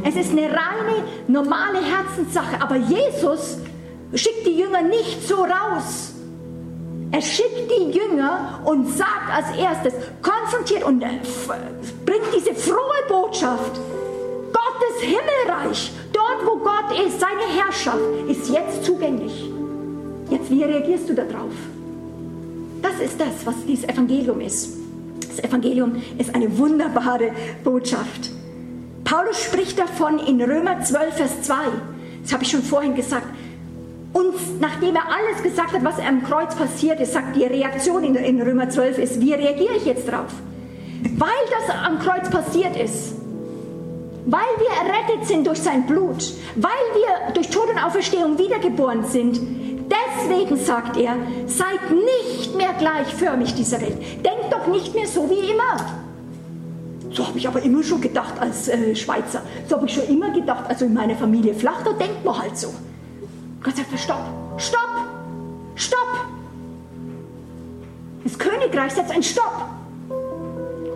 Es ist eine reine, normale Herzenssache, aber Jesus schickt die Jünger nicht so raus. Er schickt die Jünger und sagt als erstes, konfrontiert und äh, bringt diese frohe Botschaft. Gottes Himmelreich, dort wo Gott ist, seine Herrschaft, ist jetzt zugänglich. Jetzt, wie reagierst du darauf? Das ist das, was dieses Evangelium ist. Das Evangelium ist eine wunderbare Botschaft. Paulus spricht davon in Römer 12, Vers 2. Das habe ich schon vorhin gesagt. Und nachdem er alles gesagt hat, was am Kreuz passiert ist, sagt die Reaktion in, Römer 12 ist, wie reagiere ich jetzt drauf? Weil das am Kreuz passiert ist, weil wir errettet sind durch sein Blut, weil wir durch Tod und Auferstehung wiedergeboren sind, Deswegen sagt er, seid nicht mehr gleichförmig dieser Welt. Denkt doch nicht mehr so wie immer. So habe ich aber immer schon gedacht als äh, Schweizer. So habe ich schon immer gedacht, also in meiner Familie flach, da denkt man halt so. Gott sagt, stopp, stopp, stopp. Das Königreich setzt ein Stopp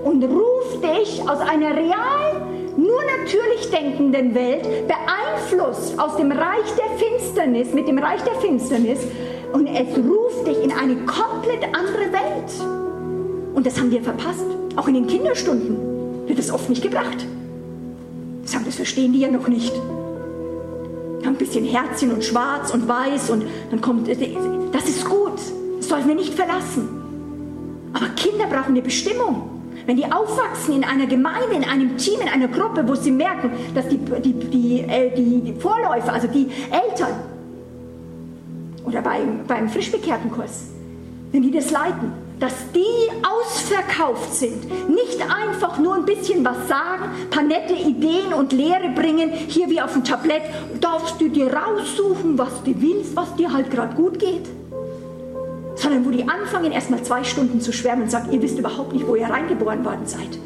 und ruft dich aus einer real, nur natürlich denkenden Welt, beeinflusst aus dem Reich der Finsternis, mit dem Reich der Finsternis, und es ruft dich in eine komplett andere Welt. Und das haben wir verpasst. Auch in den Kinderstunden wird es oft nicht gebracht. Das verstehen die ja noch nicht. Ein bisschen Herzchen und Schwarz und Weiß und dann kommt, das ist gut. Das sollen wir nicht verlassen. Aber Kinder brauchen eine Bestimmung. Wenn die aufwachsen in einer Gemeinde, in einem Team, in einer Gruppe, wo sie merken, dass die, die, die, äh, die Vorläufer, also die Eltern oder beim, beim Frischbekehrtenkurs, wenn die das leiten, dass die ausverkauft sind, nicht einfach nur ein bisschen was sagen, paar nette Ideen und Lehre bringen, hier wie auf dem Tablett, darfst du dir raussuchen, was du willst, was dir halt gerade gut geht sondern wo die anfangen, erstmal zwei Stunden zu schwärmen und sagen, ihr wisst überhaupt nicht, wo ihr reingeboren worden seid.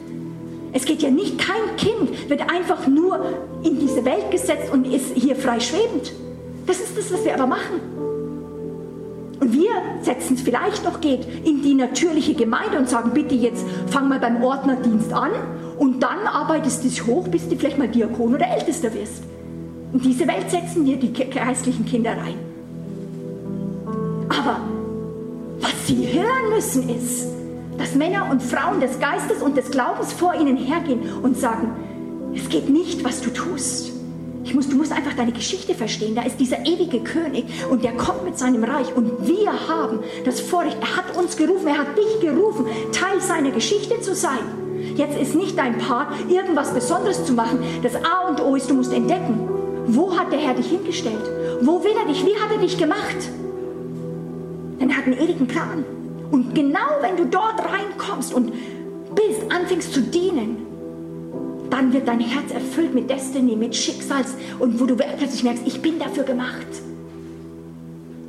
Es geht ja nicht, kein Kind wird einfach nur in diese Welt gesetzt und ist hier frei schwebend. Das ist das, was wir aber machen. Und wir setzen es vielleicht noch geht in die natürliche Gemeinde und sagen, bitte jetzt fang mal beim Ordnerdienst an und dann arbeitest du dich hoch, bis du vielleicht mal Diakon oder Ältester wirst. In diese Welt setzen wir die geistlichen Kinder rein. Aber sie hören müssen ist, dass Männer und Frauen des Geistes und des Glaubens vor ihnen hergehen und sagen, es geht nicht, was du tust. Muss, du musst einfach deine Geschichte verstehen. Da ist dieser ewige König und der kommt mit seinem Reich und wir haben das Vorrecht. Er hat uns gerufen, er hat dich gerufen, Teil seiner Geschichte zu sein. Jetzt ist nicht dein Part, irgendwas Besonderes zu machen. Das A und O ist, du musst entdecken, wo hat der Herr dich hingestellt? Wo will er dich? Wie hat er dich gemacht? Denn er hat einen ewigen Plan. Und genau wenn du dort reinkommst und bist, anfängst zu dienen, dann wird dein Herz erfüllt mit Destiny, mit Schicksals und wo du plötzlich merkst, ich bin dafür gemacht.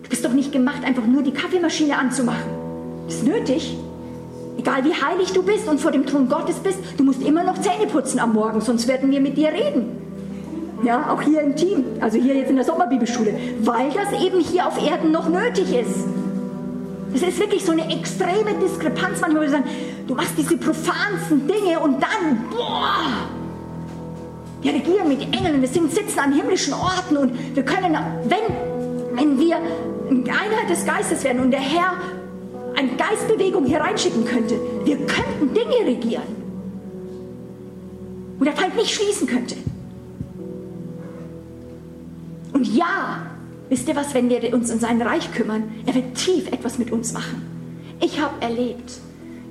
Du bist doch nicht gemacht, einfach nur die Kaffeemaschine anzumachen. Das ist nötig. Egal wie heilig du bist und vor dem Thron Gottes bist, du musst immer noch Zähne putzen am Morgen, sonst werden wir mit dir reden. Ja, auch hier im Team, also hier jetzt in der Sommerbibelschule, weil das eben hier auf Erden noch nötig ist. Es ist wirklich so eine extreme Diskrepanz manchmal, wo wir sagen, du machst diese profansten Dinge und dann, boah, wir regieren mit Engeln, wir sitzen an himmlischen Orten und wir können, wenn, wenn wir eine Einheit des Geistes werden und der Herr eine Geistbewegung hier reinschicken könnte, wir könnten Dinge regieren, wo der Feind nicht schließen könnte. Und ja, wisst ihr was, wenn wir uns um sein Reich kümmern, er wird tief etwas mit uns machen. Ich habe erlebt,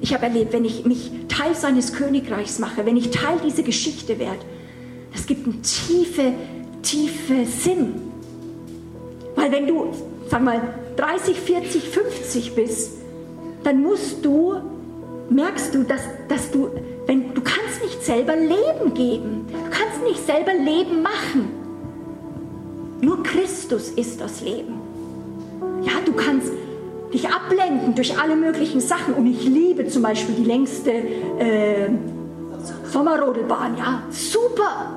ich habe erlebt, wenn ich mich Teil seines Königreichs mache, wenn ich Teil dieser Geschichte werde, das gibt einen tiefe, tiefe Sinn. Weil wenn du, sag mal, 30, 40, 50 bist, dann musst du, merkst du, dass, dass du, wenn, du kannst nicht selber Leben geben. Du kannst nicht selber Leben machen. Nur Christus ist das Leben. Ja, du kannst dich ablenken durch alle möglichen Sachen. Und ich liebe zum Beispiel die längste äh, Sommerrodelbahn. Ja, super.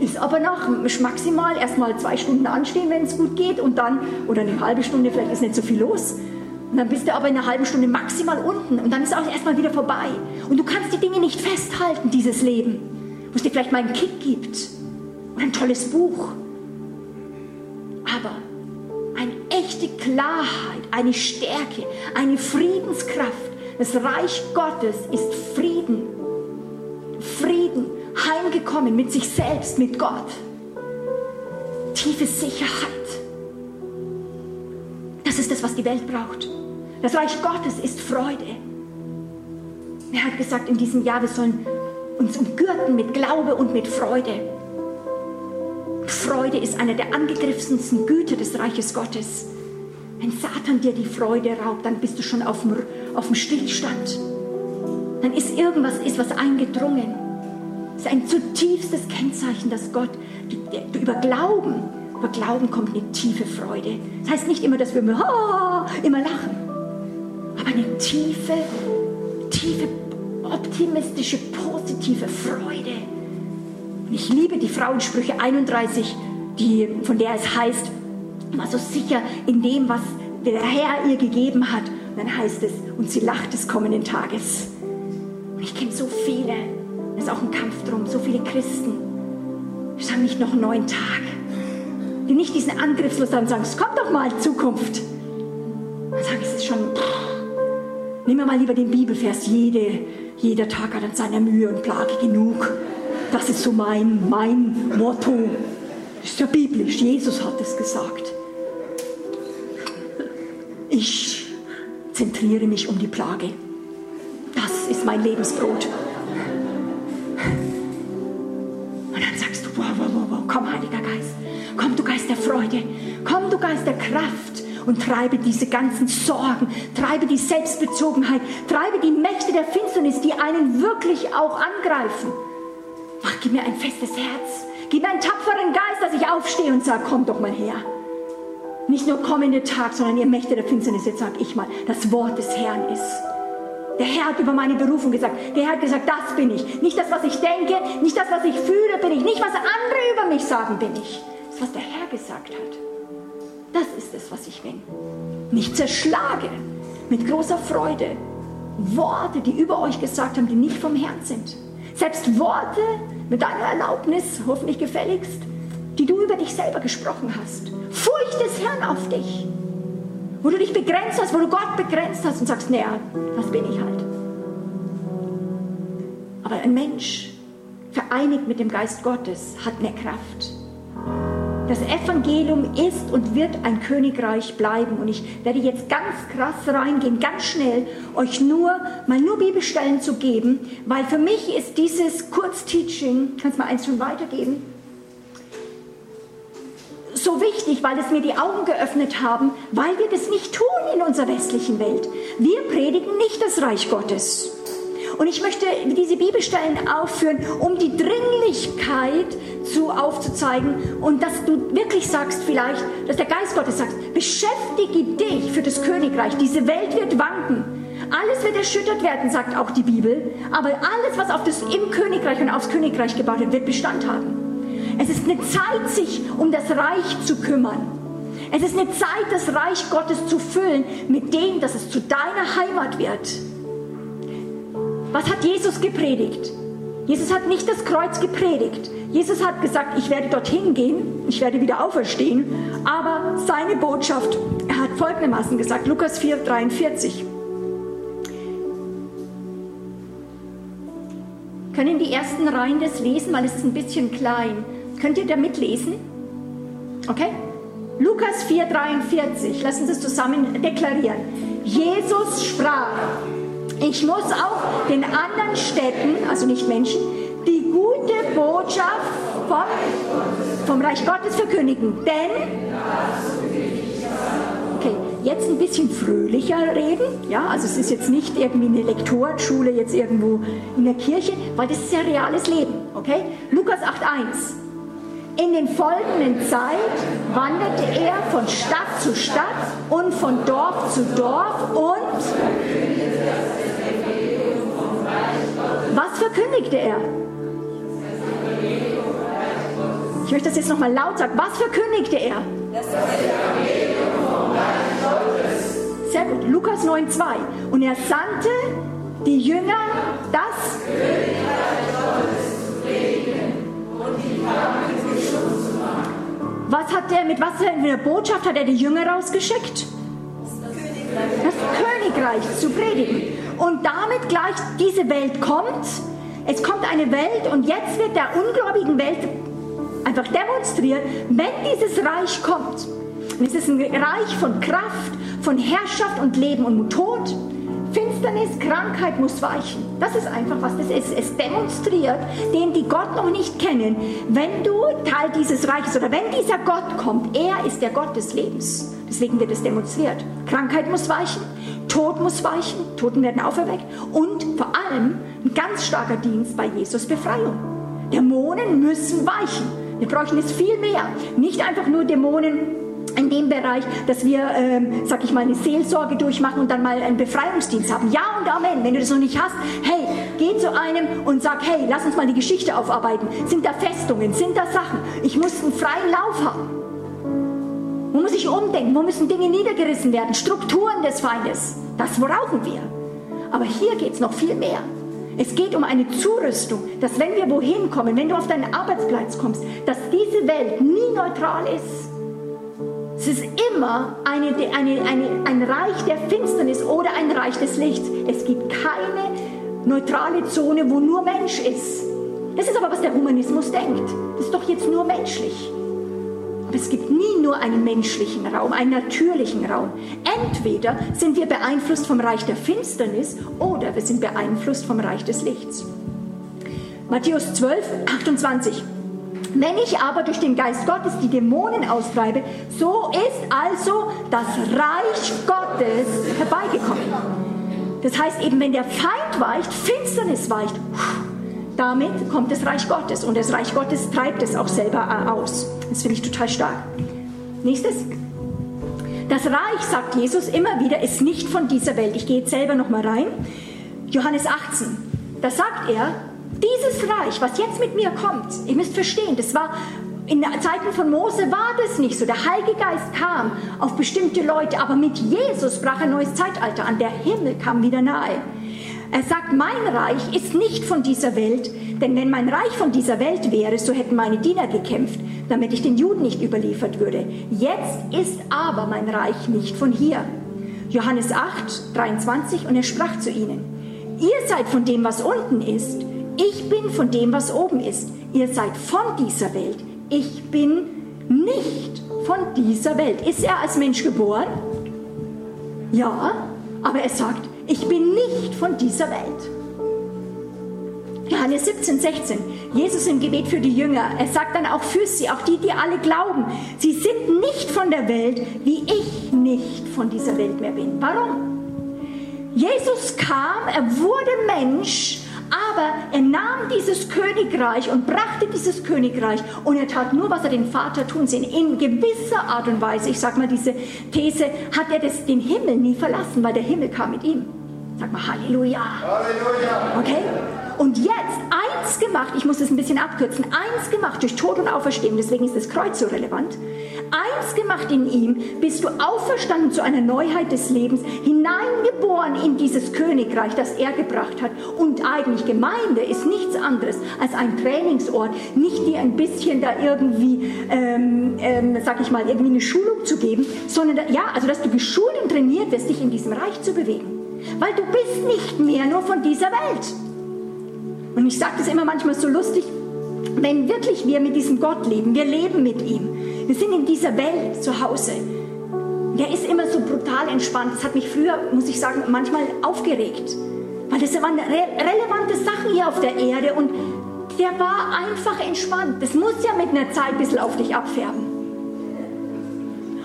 Ist aber nach maximal erstmal zwei Stunden anstehen, wenn es gut geht, und dann, oder eine halbe Stunde, vielleicht ist nicht so viel los. Und dann bist du aber in einer halben Stunde maximal unten und dann ist auch erstmal wieder vorbei. Und du kannst die Dinge nicht festhalten, dieses Leben, wo es dir vielleicht mal einen Kick gibt oder ein tolles Buch. Aber eine echte Klarheit, eine Stärke, eine Friedenskraft. Das Reich Gottes ist Frieden. Frieden heimgekommen mit sich selbst, mit Gott. Tiefe Sicherheit. Das ist das, was die Welt braucht. Das Reich Gottes ist Freude. Er hat gesagt in diesem Jahr, wir sollen uns umgürten mit Glaube und mit Freude. Freude ist eine der angegriffensten Güter des Reiches Gottes. Wenn Satan dir die Freude raubt, dann bist du schon auf dem, auf dem Stillstand. Dann ist irgendwas ist was eingedrungen. Das ist ein zutiefstes Kennzeichen, dass Gott, du, über Glauben, über Glauben kommt eine tiefe Freude. Das heißt nicht immer, dass wir immer, oh, immer lachen, aber eine tiefe, tiefe, optimistische, positive Freude. Ich liebe die Frauensprüche 31, die, von der es heißt, war so sicher in dem, was der Herr ihr gegeben hat. Und dann heißt es, und sie lacht des kommenden Tages. Und ich kenne so viele, es ist auch ein Kampf drum, so viele Christen. Es haben nicht noch einen neuen Tag. Die nicht diesen Angriffslos dann sagen, es kommt doch mal Zukunft. Dann sagen, es ist schon, Nehmen wir mal lieber den Bibelvers, Jede, jeder Tag hat an seiner Mühe und Plage genug. Das ist so mein, mein Motto. Das ist ja biblisch, Jesus hat es gesagt. Ich zentriere mich um die Plage. Das ist mein Lebensbrot. Und dann sagst du, wow, wow, wow, komm, Heiliger Geist. Komm, du Geist der Freude. Komm, du Geist der Kraft und treibe diese ganzen Sorgen, treibe die Selbstbezogenheit, treibe die Mächte der Finsternis, die einen wirklich auch angreifen. Ach, gib mir ein festes Herz, gib mir einen tapferen Geist, dass ich aufstehe und sage, komm doch mal her. Nicht nur kommende Tag, sondern ihr Mächte der Finsternis, jetzt sage ich mal, das Wort des Herrn ist. Der Herr hat über meine Berufung gesagt. Der Herr hat gesagt, das bin ich. Nicht das, was ich denke, nicht das, was ich fühle, bin ich. Nicht, was andere über mich sagen, bin ich. Das, was der Herr gesagt hat. Das ist es, was ich bin. Mich zerschlage mit großer Freude. Worte, die über euch gesagt haben, die nicht vom Herrn sind. Selbst Worte mit deiner Erlaubnis, hoffentlich gefälligst, die du über dich selber gesprochen hast. Furcht des Herrn auf dich. Wo du dich begrenzt hast, wo du Gott begrenzt hast und sagst, naja, das bin ich halt. Aber ein Mensch, vereinigt mit dem Geist Gottes, hat mehr Kraft. Das Evangelium ist und wird ein Königreich bleiben. Und ich werde jetzt ganz krass reingehen, ganz schnell, euch nur mal nur Bibelstellen zu geben, weil für mich ist dieses Kurzteaching, kannst mal eins schon weitergeben, so wichtig, weil es mir die Augen geöffnet haben, weil wir das nicht tun in unserer westlichen Welt. Wir predigen nicht das Reich Gottes. Und ich möchte diese Bibelstellen aufführen, um die Dringlichkeit zu, aufzuzeigen und dass du wirklich sagst vielleicht, dass der Geist Gottes sagt, beschäftige dich für das Königreich. Diese Welt wird wanken. Alles wird erschüttert werden, sagt auch die Bibel. Aber alles, was auf das, im Königreich und aufs Königreich gebaut wird, wird Bestand haben. Es ist eine Zeit, sich um das Reich zu kümmern. Es ist eine Zeit, das Reich Gottes zu füllen mit dem, dass es zu deiner Heimat wird. Was hat Jesus gepredigt? Jesus hat nicht das Kreuz gepredigt. Jesus hat gesagt, ich werde dorthin gehen, ich werde wieder auferstehen. Aber seine Botschaft, er hat folgendermaßen gesagt, Lukas 4, 43. Können die ersten Reihen das lesen, weil es ist ein bisschen klein. Könnt ihr da mitlesen? Okay? Lukas 4, 43. Lassen Sie es zusammen deklarieren. Jesus sprach, ich muss auch den anderen Städten, also nicht Menschen, die gute Botschaft vom, vom Reich Gottes verkündigen. Denn, okay, jetzt ein bisschen fröhlicher reden. Ja, also es ist jetzt nicht irgendwie eine Lektorenschule jetzt irgendwo in der Kirche, weil das ist ja reales Leben. Okay? Lukas 8,1. In den folgenden Zeit wanderte er von Stadt zu Stadt und von Dorf zu Dorf und verkündigte er? Ich möchte das jetzt nochmal laut sagen. Was verkündigte er? Sehr gut. Lukas 9,2. Und er sandte die Jünger das. Was hat er, mit was für einer Botschaft hat er die Jünger rausgeschickt? Das Königreich zu predigen. Und damit gleich diese Welt kommt. Es kommt eine Welt und jetzt wird der ungläubigen Welt einfach demonstriert, wenn dieses Reich kommt. Und es ist ein Reich von Kraft, von Herrschaft und Leben und Tod. Finsternis, Krankheit muss weichen. Das ist einfach, was das ist. Es demonstriert denen, die Gott noch nicht kennen, wenn du Teil dieses Reiches oder wenn dieser Gott kommt, er ist der Gott des Lebens. Deswegen wird es demonstriert. Krankheit muss weichen, Tod muss weichen, Toten werden auferweckt und vor allem ein ganz starker Dienst bei Jesus Befreiung. Dämonen müssen weichen. Wir bräuchten es viel mehr. Nicht einfach nur Dämonen in dem Bereich, dass wir, ähm, sag ich mal, eine Seelsorge durchmachen und dann mal einen Befreiungsdienst haben. Ja und Amen. Wenn du das noch nicht hast, hey, geh zu einem und sag, hey, lass uns mal die Geschichte aufarbeiten. Sind da Festungen? Sind da Sachen? Ich muss einen freien Lauf haben. Wo muss ich umdenken? Wo müssen Dinge niedergerissen werden? Strukturen des Feindes. Das brauchen wir. Aber hier geht es noch viel mehr. Es geht um eine Zurüstung, dass wenn wir wohin kommen, wenn du auf deinen Arbeitsplatz kommst, dass diese Welt nie neutral ist. Es ist immer eine, eine, eine, ein Reich der Finsternis oder ein Reich des Lichts. Es gibt keine neutrale Zone, wo nur Mensch ist. Das ist aber, was der Humanismus denkt. Das ist doch jetzt nur menschlich. Es gibt nie nur einen menschlichen Raum, einen natürlichen Raum. Entweder sind wir beeinflusst vom Reich der Finsternis oder wir sind beeinflusst vom Reich des Lichts. Matthäus 12, 28. Wenn ich aber durch den Geist Gottes die Dämonen austreibe, so ist also das Reich Gottes herbeigekommen. Das heißt eben, wenn der Feind weicht, Finsternis weicht, damit kommt das Reich Gottes und das Reich Gottes treibt es auch selber äh, aus. Das finde ich total stark. Nächstes. Das Reich, sagt Jesus immer wieder, ist nicht von dieser Welt. Ich gehe jetzt selber noch mal rein. Johannes 18. Da sagt er, dieses Reich, was jetzt mit mir kommt, ihr müsst verstehen, das war in Zeiten von Mose war das nicht so. Der Heilige Geist kam auf bestimmte Leute, aber mit Jesus brach ein neues Zeitalter an. Der Himmel kam wieder nahe. Er sagt, mein Reich ist nicht von dieser Welt, denn wenn mein Reich von dieser Welt wäre, so hätten meine Diener gekämpft, damit ich den Juden nicht überliefert würde. Jetzt ist aber mein Reich nicht von hier. Johannes 8, 23, und er sprach zu ihnen, ihr seid von dem, was unten ist, ich bin von dem, was oben ist. Ihr seid von dieser Welt. Ich bin nicht von dieser Welt. Ist er als Mensch geboren? Ja, aber er sagt, ich bin nicht von dieser Welt. Johannes 17, 16. Jesus im Gebet für die Jünger. Er sagt dann auch für sie, auch die, die alle glauben. Sie sind nicht von der Welt, wie ich nicht von dieser Welt mehr bin. Warum? Jesus kam, er wurde Mensch, aber er nahm dieses Königreich und brachte dieses Königreich und er tat nur, was er den Vater tun sehen. In gewisser Art und Weise, ich sage mal diese These, hat er das, den Himmel nie verlassen, weil der Himmel kam mit ihm. Sag mal Halleluja. Halleluja. Okay? Und jetzt eins gemacht, ich muss das ein bisschen abkürzen, eins gemacht durch Tod und Auferstehung, deswegen ist das Kreuz so relevant. Eins gemacht in ihm, bist du auferstanden zu einer Neuheit des Lebens, hineingeboren in dieses Königreich, das er gebracht hat. Und eigentlich Gemeinde ist nichts anderes als ein Trainingsort, nicht dir ein bisschen da irgendwie, ähm, ähm, sag ich mal, irgendwie eine Schulung zu geben, sondern ja, also dass du geschult und trainiert wirst, dich in diesem Reich zu bewegen. Weil du bist nicht mehr nur von dieser Welt. Und ich sage das immer manchmal so lustig, wenn wirklich wir mit diesem Gott leben, wir leben mit ihm, wir sind in dieser Welt zu Hause. Der ist immer so brutal entspannt. Das hat mich früher, muss ich sagen, manchmal aufgeregt. Weil das waren re relevante Sachen hier auf der Erde und der war einfach entspannt. Das muss ja mit einer Zeit ein bisschen auf dich abfärben.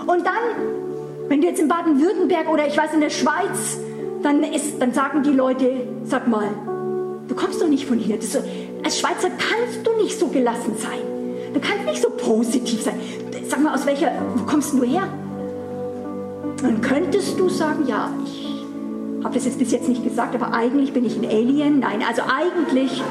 Und dann, wenn du jetzt in Baden-Württemberg oder ich weiß in der Schweiz, dann, ist, dann sagen die Leute, sag mal, Du kommst doch nicht von hier. So, als Schweizer kannst du nicht so gelassen sein. Du kannst nicht so positiv sein. Sag mal, aus welcher, wo kommst du her? Dann könntest du sagen, ja, ich habe das jetzt bis jetzt nicht gesagt, aber eigentlich bin ich ein Alien. Nein, also eigentlich,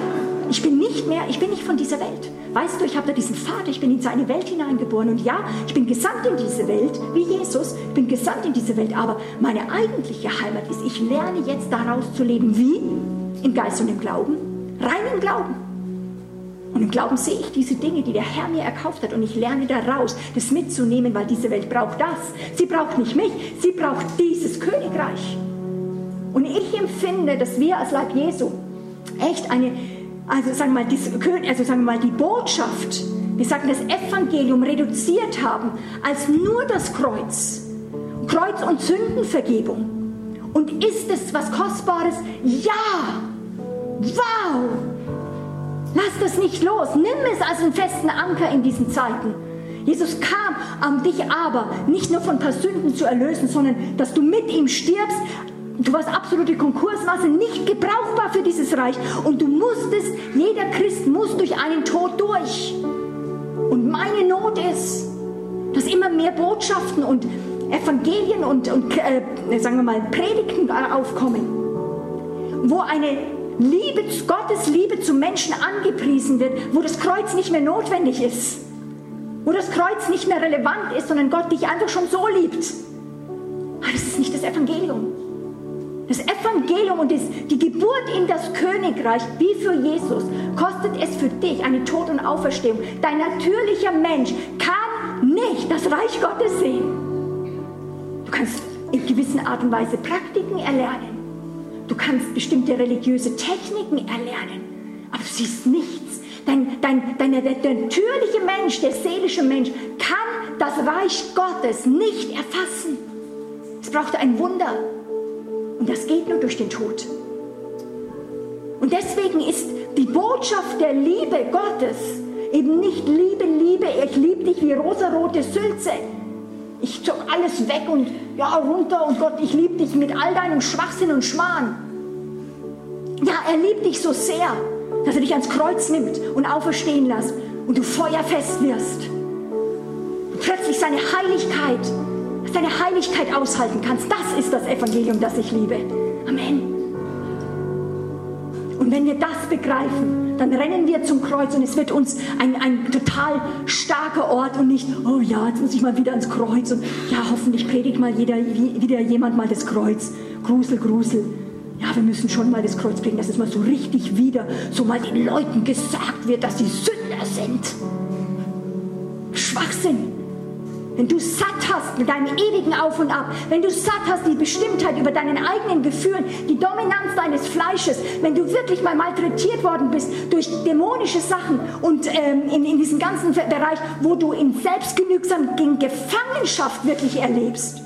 ich bin nicht mehr, ich bin nicht von dieser Welt. Weißt du, ich habe da diesen Vater, ich bin in seine Welt hineingeboren und ja, ich bin gesandt in diese Welt, wie Jesus, ich bin gesandt in diese Welt, aber meine eigentliche Heimat ist, ich lerne jetzt daraus zu leben. Wie? Im Geist und im Glauben. Rein im Glauben. Und im Glauben sehe ich diese Dinge, die der Herr mir erkauft hat. Und ich lerne daraus, das mitzunehmen, weil diese Welt braucht das. Sie braucht nicht mich, sie braucht dieses Königreich. Und ich empfinde, dass wir als Leib Jesu echt eine, also sagen wir mal, diese, also sagen wir mal die Botschaft, wir sagen das Evangelium reduziert haben als nur das Kreuz. Kreuz und Sündenvergebung. Und ist es was Kostbares? Ja! Wow! Lass das nicht los. Nimm es als einen festen Anker in diesen Zeiten. Jesus kam, um dich aber nicht nur von ein paar Sünden zu erlösen, sondern dass du mit ihm stirbst. Du warst absolute Konkursmasse, nicht gebrauchbar für dieses Reich. Und du musstest, jeder Christ muss durch einen Tod durch. Und meine Not ist, dass immer mehr Botschaften und Evangelien und, und äh, sagen wir mal, Predigten aufkommen, wo eine Liebe, Gottes Liebe zum Menschen angepriesen wird, wo das Kreuz nicht mehr notwendig ist, wo das Kreuz nicht mehr relevant ist, sondern Gott dich einfach schon so liebt. Aber ah, das ist nicht das Evangelium. Das Evangelium und die Geburt in das Königreich, wie für Jesus, kostet es für dich eine Tod- und Auferstehung. Dein natürlicher Mensch kann nicht das Reich Gottes sehen. Du kannst in gewisser Art und Weise Praktiken erlernen. Du kannst bestimmte religiöse Techniken erlernen, aber du siehst nichts. Dein, dein, dein, der, natürliche Mensch, der seelische Mensch, kann das Reich Gottes nicht erfassen. Es braucht ein Wunder. Und das geht nur durch den Tod. Und deswegen ist die Botschaft der Liebe Gottes eben nicht Liebe, Liebe, ich liebe dich wie rosarote Sülze. Ich zog alles weg und ja, runter und Gott, ich liebe dich mit all deinem Schwachsinn und Schmarrn. Ja, er liebt dich so sehr, dass er dich ans Kreuz nimmt und auferstehen lässt und du feuerfest wirst. Und plötzlich seine Heiligkeit, seine Heiligkeit aushalten kannst. Das ist das Evangelium, das ich liebe. Amen. Und wenn wir das begreifen, dann rennen wir zum Kreuz und es wird uns ein, ein total starker Ort und nicht, oh ja, jetzt muss ich mal wieder ans Kreuz und ja, hoffentlich predigt mal jeder, wieder jemand mal das Kreuz. Grusel, Grusel. Ja, wir müssen schon mal das Kreuz bringen, dass es mal so richtig wieder, so mal den Leuten gesagt wird, dass sie Sünder sind. Schwachsinn. Wenn du satt hast mit deinem ewigen Auf und Ab, wenn du satt hast die Bestimmtheit über deinen eigenen Gefühlen, die Dominanz deines Fleisches, wenn du wirklich mal malträtiert worden bist durch dämonische Sachen und ähm, in, in diesem ganzen Bereich, wo du in selbstgenügsam Gefangenschaft wirklich erlebst,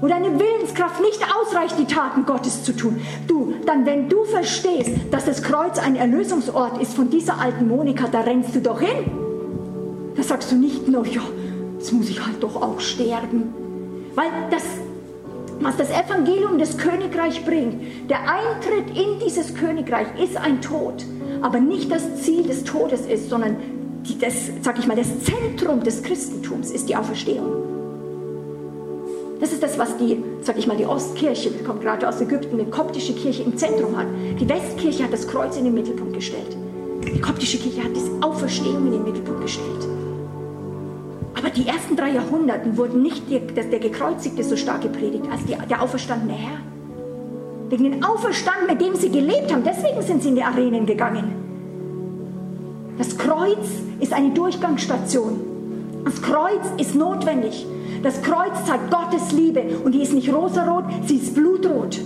wo deine Willenskraft nicht ausreicht, die Taten Gottes zu tun. Du, dann wenn du verstehst, dass das Kreuz ein Erlösungsort ist von dieser alten Monika, da rennst du doch hin. Da sagst du nicht nur, ja, jetzt muss ich halt doch auch sterben. Weil das, was das Evangelium des Königreichs bringt, der Eintritt in dieses Königreich ist ein Tod, aber nicht das Ziel des Todes ist, sondern die, das, sag ich mal, das Zentrum des Christentums ist die Auferstehung. Das ist das, was die, sag ich mal, die Ostkirche, die kommt gerade aus Ägypten, eine koptische Kirche im Zentrum hat. Die Westkirche hat das Kreuz in den Mittelpunkt gestellt. Die koptische Kirche hat die Auferstehung in den Mittelpunkt gestellt. Aber die ersten drei Jahrhunderten wurden nicht der, der Gekreuzigte so stark gepredigt als die, der auferstandene Herr. Wegen den Auferstand, mit dem sie gelebt haben, deswegen sind sie in die Arenen gegangen. Das Kreuz ist eine Durchgangsstation. Das Kreuz ist notwendig. Das Kreuz zeigt Gottes Liebe und die ist nicht rosarot, sie ist blutrot.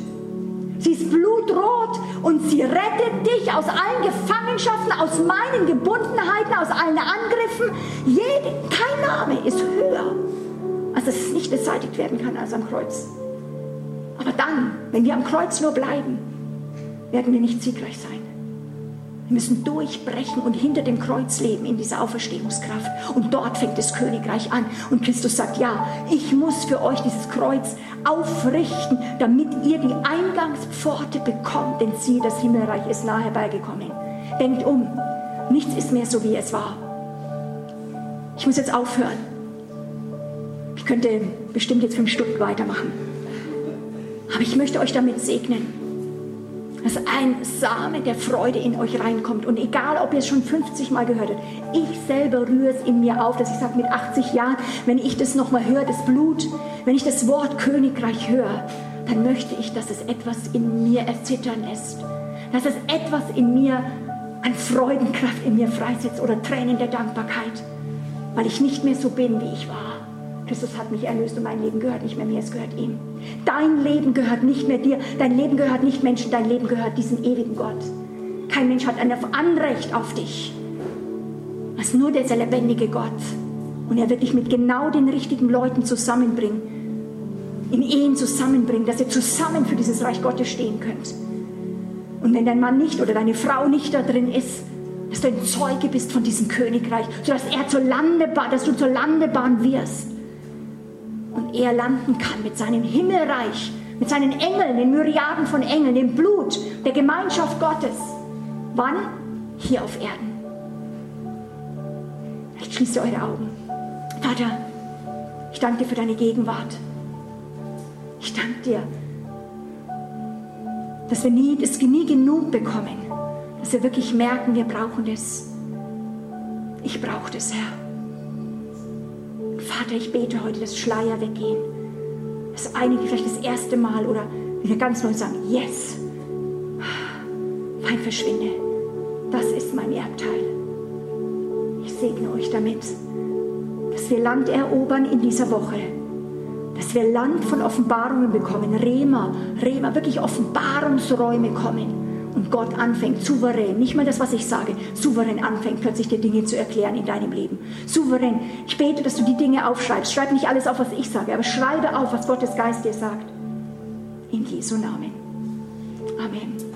Sie ist blutrot und sie rettet dich aus allen Gefangenschaften, aus meinen Gebundenheiten, aus allen Angriffen. Jede, kein Name ist höher, als dass es nicht beseitigt werden kann als am Kreuz. Aber dann, wenn wir am Kreuz nur bleiben, werden wir nicht siegreich sein. Wir müssen durchbrechen und hinter dem Kreuz leben in dieser Auferstehungskraft. Und dort fängt das Königreich an. Und Christus sagt, ja, ich muss für euch dieses Kreuz aufrichten, damit ihr die Eingangspforte bekommt. Denn siehe, das Himmelreich ist nahe herbeigekommen. Denkt um, nichts ist mehr so, wie es war. Ich muss jetzt aufhören. Ich könnte bestimmt jetzt fünf Stunden weitermachen. Aber ich möchte euch damit segnen dass ein Same der Freude in euch reinkommt. Und egal, ob ihr es schon 50 Mal gehört habt, ich selber rühre es in mir auf, dass ich sage, mit 80 Jahren, wenn ich das nochmal höre, das Blut, wenn ich das Wort Königreich höre, dann möchte ich, dass es etwas in mir erzittern lässt. Dass es etwas in mir an Freudenkraft in mir freisetzt oder Tränen der Dankbarkeit, weil ich nicht mehr so bin, wie ich war. Christus hat mich erlöst und mein Leben gehört nicht mehr mir, es gehört ihm. Dein Leben gehört nicht mehr dir, dein Leben gehört nicht Menschen, dein Leben gehört diesem ewigen Gott. Kein Mensch hat ein Anrecht auf dich, als nur dieser lebendige Gott. Und er wird dich mit genau den richtigen Leuten zusammenbringen, in Ehen zusammenbringen, dass ihr zusammen für dieses Reich Gottes stehen könnt. Und wenn dein Mann nicht oder deine Frau nicht da drin ist, dass du ein Zeuge bist von diesem Königreich, sodass er zur Landebahn, dass du zur Landebahn wirst und er landen kann mit seinem Himmelreich, mit seinen Engeln, den Myriaden von Engeln, dem Blut, der Gemeinschaft Gottes. Wann? Hier auf Erden. Vielleicht schließt ihr eure Augen. Vater, ich danke dir für deine Gegenwart. Ich danke dir, dass wir nie, das nie genug bekommen, dass wir wirklich merken, wir brauchen das. Ich brauche das, Herr. Vater, ich bete heute, dass Schleier weggehen. Dass einige vielleicht das erste Mal oder wieder ganz neu sagen, yes, Feind verschwinde. Das ist mein Erbteil. Ich segne euch damit, dass wir Land erobern in dieser Woche. Dass wir Land von Offenbarungen bekommen. Rema, Rema, wirklich Offenbarungsräume kommen und Gott anfängt souverän, nicht mal das, was ich sage, souverän anfängt, plötzlich dir Dinge zu erklären in deinem Leben. Souverän. Ich bete, dass du die Dinge aufschreibst. Schreib nicht alles auf, was ich sage, aber schreibe auf, was Gottes Geist dir sagt. In Jesu Namen. Amen.